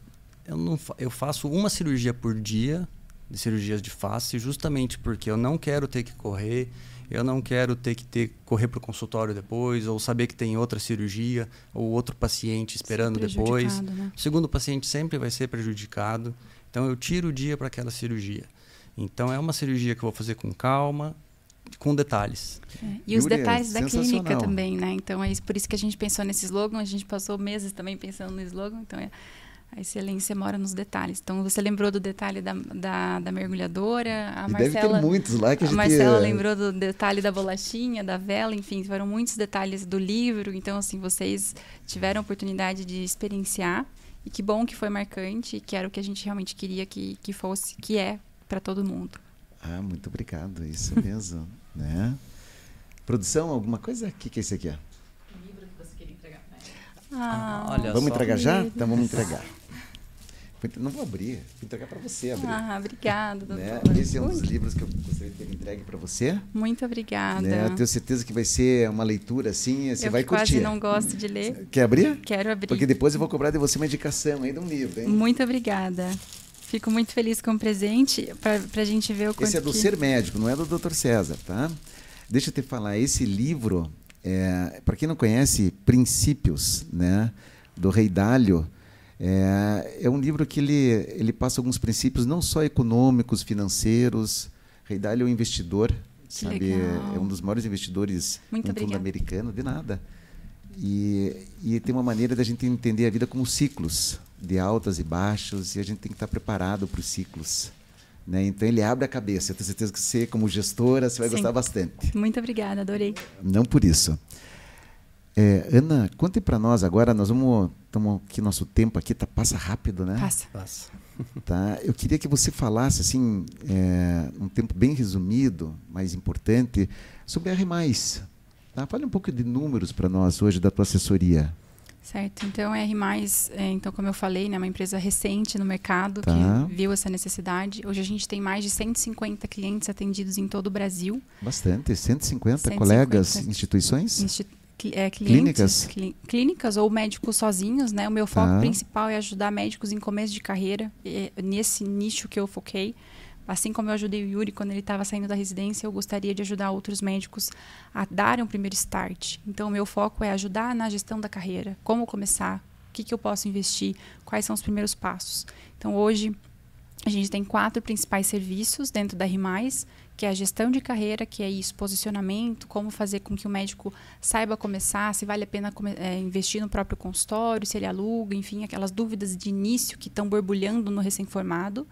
eu não eu faço uma cirurgia por dia de cirurgias de face, justamente porque eu não quero ter que correr, eu não quero ter que ter correr para o consultório depois ou saber que tem outra cirurgia ou outro paciente esperando depois. né? O segundo paciente sempre vai ser prejudicado. Então eu tiro o dia para aquela cirurgia. Então é uma cirurgia que eu vou fazer com calma, com detalhes. É, E os Yuri, é detalhes da clínica também, né? Então é isso- por isso que a gente pensou nesse slogan, a gente passou meses também pensando no slogan, então é, a excelência mora nos detalhes. Então você lembrou do detalhe da, da, da mergulhadora, a E deve Marcela. ter muitos lá que a a gente... Marcela eh, lembrou do detalhe da bolachinha, da vela, enfim, foram muitos detalhes do livro. Então, assim, vocês tiveram a oportunidade de experienciar. E que bom que foi marcante, que era o que a gente realmente queria que, que fosse, que é para todo mundo. Ah, muito obrigado, isso mesmo, né? Produção, alguma coisa? O que, que é isso aqui? ó? Ah, olha Vamos só. entregar já? Então vamos entregar. Não vou abrir, vou entregar para você abrir. ah obrigada, doutor. né? Esse é um dos livros que eu gostaria de ter entregue para você. Muito obrigada. Né? Eu tenho certeza que vai ser uma leitura assim, você eu vai que quase curtir. não gosto de ler. Quer abrir? Quero abrir. Porque depois eu vou cobrar de você uma indicação aí de um livro, hein? Muito obrigada. Fico muito feliz com o presente para a gente ver o quanto Esse é do que... Ser Médico, não é do Dr. César, tá? Deixa eu te falar, esse livro, é, para quem não conhece, Princípios, né, do Rei Dálio, é, é um livro que ele, ele passa alguns princípios não só econômicos, financeiros. Rei Dálio é um investidor, Que sabe? legal. É um dos maiores investidores Muito no obrigada. americano, de nada. E, e tem uma maneira da gente entender a vida como ciclos, de altas e baixos, e a gente tem que estar preparado para os ciclos. Né? Então ele abre a cabeça. Eu tenho certeza que você, como gestora, você vai Sim. gostar bastante. Muito obrigada, adorei. Não por isso. É, Ana, conte para nós agora, nós vamos. Estamos aqui, nosso tempo aqui tá, passa rápido, né? Passa. Passa. Tá? Eu queria que você falasse, assim, é, um tempo bem resumido, mas importante, sobre a R. Tá? Fale um pouco de números para nós hoje da tua assessoria. Certo. Então, R+, é, então, como eu falei, né, é uma empresa recente no mercado Tá. que viu essa necessidade. Hoje a gente tem mais de 150 clientes atendidos em todo o Brasil. Bastante, 150, 150 colegas, instituições? É, Clínicas? clientes, clí- clínicas ou médicos sozinhos, né? O meu foco Tá. principal é ajudar médicos em começo de carreira, nesse nicho que eu foquei. Assim como eu ajudei o Yuri quando ele estava saindo da residência, eu gostaria de ajudar outros médicos a darem o primeiro start. Então, o meu foco é ajudar na gestão da carreira, como começar, o que, que eu posso investir, quais são os primeiros passos. Então, hoje, a gente tem quatro principais serviços dentro da RIMAIS, que é a gestão de carreira, que é isso, posicionamento, como fazer com que o médico saiba começar, se vale a pena eh, investir no próprio consultório, se ele aluga, enfim, aquelas dúvidas de início que estão borbulhando no recém-formado.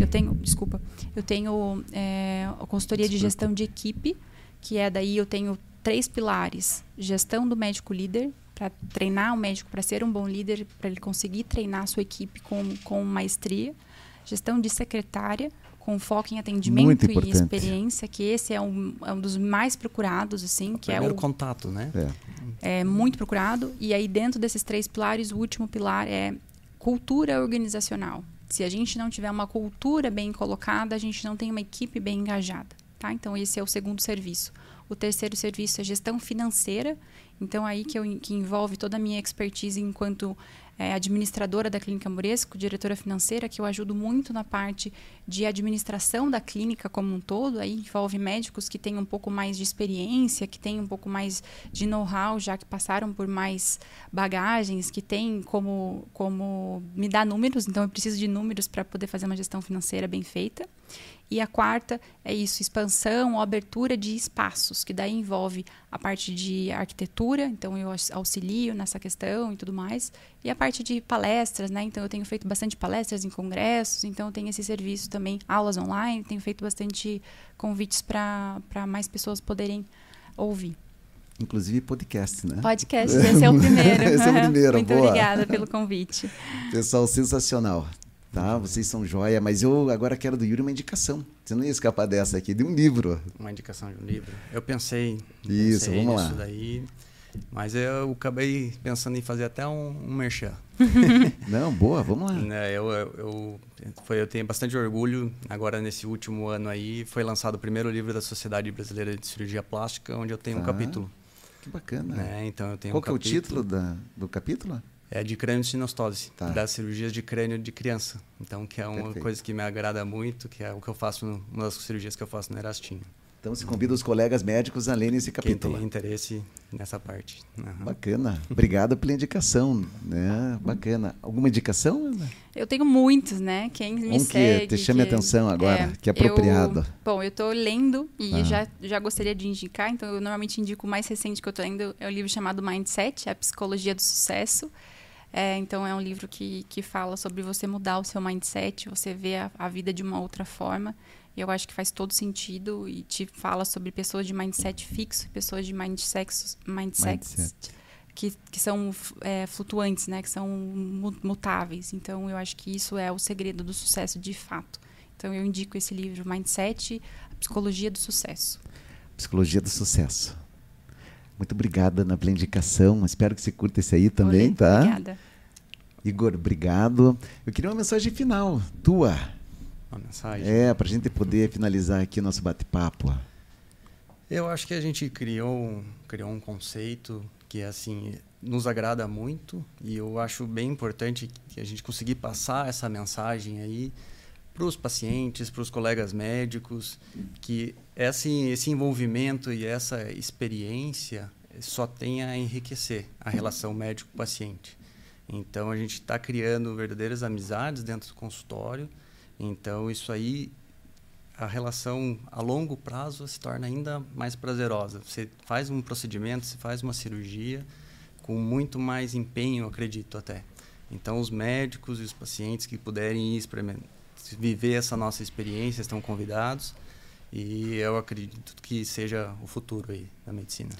Eu tenho, desculpa, eu tenho eh, a consultoria de gestão de equipe, que é daí eu tenho três pilares: gestão do médico líder, para treinar o médico para ser um bom líder, para ele conseguir treinar a sua equipe com, com maestria, gestão de secretária, com foco em atendimento e experiência, que esse é um, é um dos mais procurados, assim, que é Primeiro o contato, né? É. é muito procurado. E aí, dentro desses três pilares, o último pilar é cultura organizacional. Se a gente não tiver uma cultura bem colocada, a gente não tem uma equipe bem engajada. Tá? Então, esse é o segundo serviço. O terceiro serviço é gestão financeira. Então, aí que, eu, que envolve toda a minha expertise enquanto é, administradora da Clínica Moresco, diretora financeira, que eu ajudo muito na parte de administração da clínica como um todo. Aí envolve médicos que têm um pouco mais de experiência, que têm um pouco mais de know-how, já que passaram por mais bagagens, que têm como, como me dar números. Então, eu preciso de números para poder fazer uma gestão financeira bem feita. E a quarta é isso, expansão ou abertura de espaços, que daí envolve a parte de arquitetura, então eu auxilio nessa questão e tudo mais, e a parte de palestras, né? Então eu tenho feito bastante palestras em congressos, então eu tenho esse serviço também, aulas online, tenho feito bastante convites para mais pessoas poderem ouvir. Inclusive podcast, né? Podcast, esse é o primeiro. esse é o primeiro, Muito boa. obrigada pelo convite. Pessoal, sensacional tá? Vocês são joia, mas eu agora quero do Yuri uma indicação. Você não ia escapar dessa aqui, de um livro. Uma indicação de um livro. Eu pensei, Isso, pensei vamos lá. daí, mas eu acabei pensando em fazer até um, um merchan. não, boa, vamos lá. Né, eu, eu, eu, foi, eu tenho bastante orgulho, agora nesse último ano aí, foi lançado o primeiro livro da Sociedade Brasileira de Cirurgia Plástica, onde eu tenho tá. um capítulo. Que bacana. Né, então eu tenho Qual um que é o título da, do capítulo? É de crânio-sinostose, tá. das cirurgias de crânio de criança. Então, que é uma Perfeito. coisa que me agrada muito, que é o que eu faço, no, uma das cirurgias que eu faço no Erastinho. Então, se convida os colegas médicos a lerem esse capítulo. Quem tem interesse nessa parte. Uhum. Bacana. Obrigado pela indicação. Né? Bacana. Alguma indicação, Ana? Eu tenho muitos, né? Quem me um segue... que te chame a atenção agora, é, que é apropriado. Eu, bom, eu estou lendo e ah. já, já gostaria de indicar, então eu normalmente indico o mais recente que eu estou lendo, é o livro chamado Mindset, A Psicologia do Sucesso. É, então, é um livro que, que fala sobre você mudar o seu mindset, você ver a, a vida de uma outra forma. E eu acho que faz todo sentido e te fala sobre pessoas de mindset fixo e pessoas de mindsets, mindsets mindset. que, que são é, flutuantes, né? que são mutáveis. Então, eu acho que isso é o segredo do sucesso de fato. Então, eu indico esse livro, Mindset, Psicologia do Sucesso. Psicologia do Sucesso. Muito obrigada, Ana, pela indicação. Espero que você curta esse aí também, Olê, tá? Obrigada. Igor, obrigado. Eu queria uma mensagem final, tua. Uma mensagem? É, para a gente poder finalizar aqui o nosso bate-papo. Eu acho que a gente criou, criou um conceito que assim nos agrada muito e eu acho bem importante que a gente conseguir passar essa mensagem aí para os pacientes, para os colegas médicos, que esse, esse envolvimento e essa experiência só tem a enriquecer a relação médico-paciente. Então, a gente está criando verdadeiras amizades dentro do consultório. Então, isso aí, a relação a longo prazo se torna ainda mais prazerosa. Você faz um procedimento, você faz uma cirurgia com muito mais empenho, acredito até. Então, os médicos e os pacientes que puderem ir viver essa nossa experiência, estão convidados. E eu acredito que seja o futuro aí da medicina.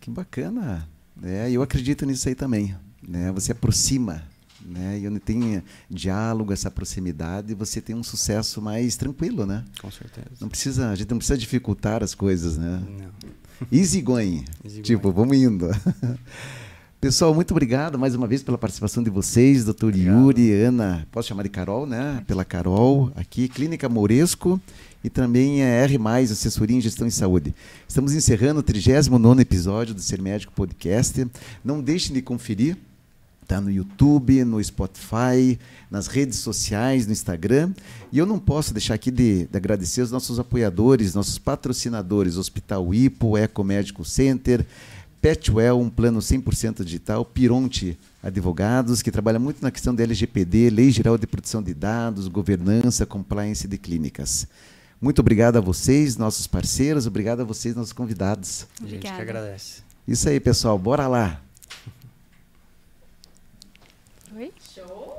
Que bacana. É, eu acredito nisso aí também. Né? Você aproxima, né? E onde tem diálogo, essa proximidade, você tem um sucesso mais tranquilo, né? Com certeza. Não precisa, a gente não precisa dificultar as coisas, né? Não. Easy going. Easy tipo, going. vamos indo. Pessoal, muito obrigado mais uma vez pela participação de vocês, doutor Yuri, Ana, posso chamar de Carol, né? Pela Carol, aqui, Clínica Moresco e também a R+, Assessoria em Gestão em Saúde. Estamos encerrando o 39º episódio do Ser Médico Podcast. Não deixem de conferir, tá no YouTube, no Spotify, nas redes sociais, no Instagram. E eu não posso deixar aqui de, de agradecer os nossos apoiadores, nossos patrocinadores, Hospital Ipo, Eco Médico Center, Petwell, um plano 100% digital, Pironte Advogados, que trabalha muito na questão da LGPD, Lei Geral de Proteção de Dados, governança, compliance de clínicas. Muito obrigado a vocês, nossos parceiros, obrigado a vocês, nossos convidados. A gente que agradece. Isso aí, pessoal, bora lá. Oi? Show!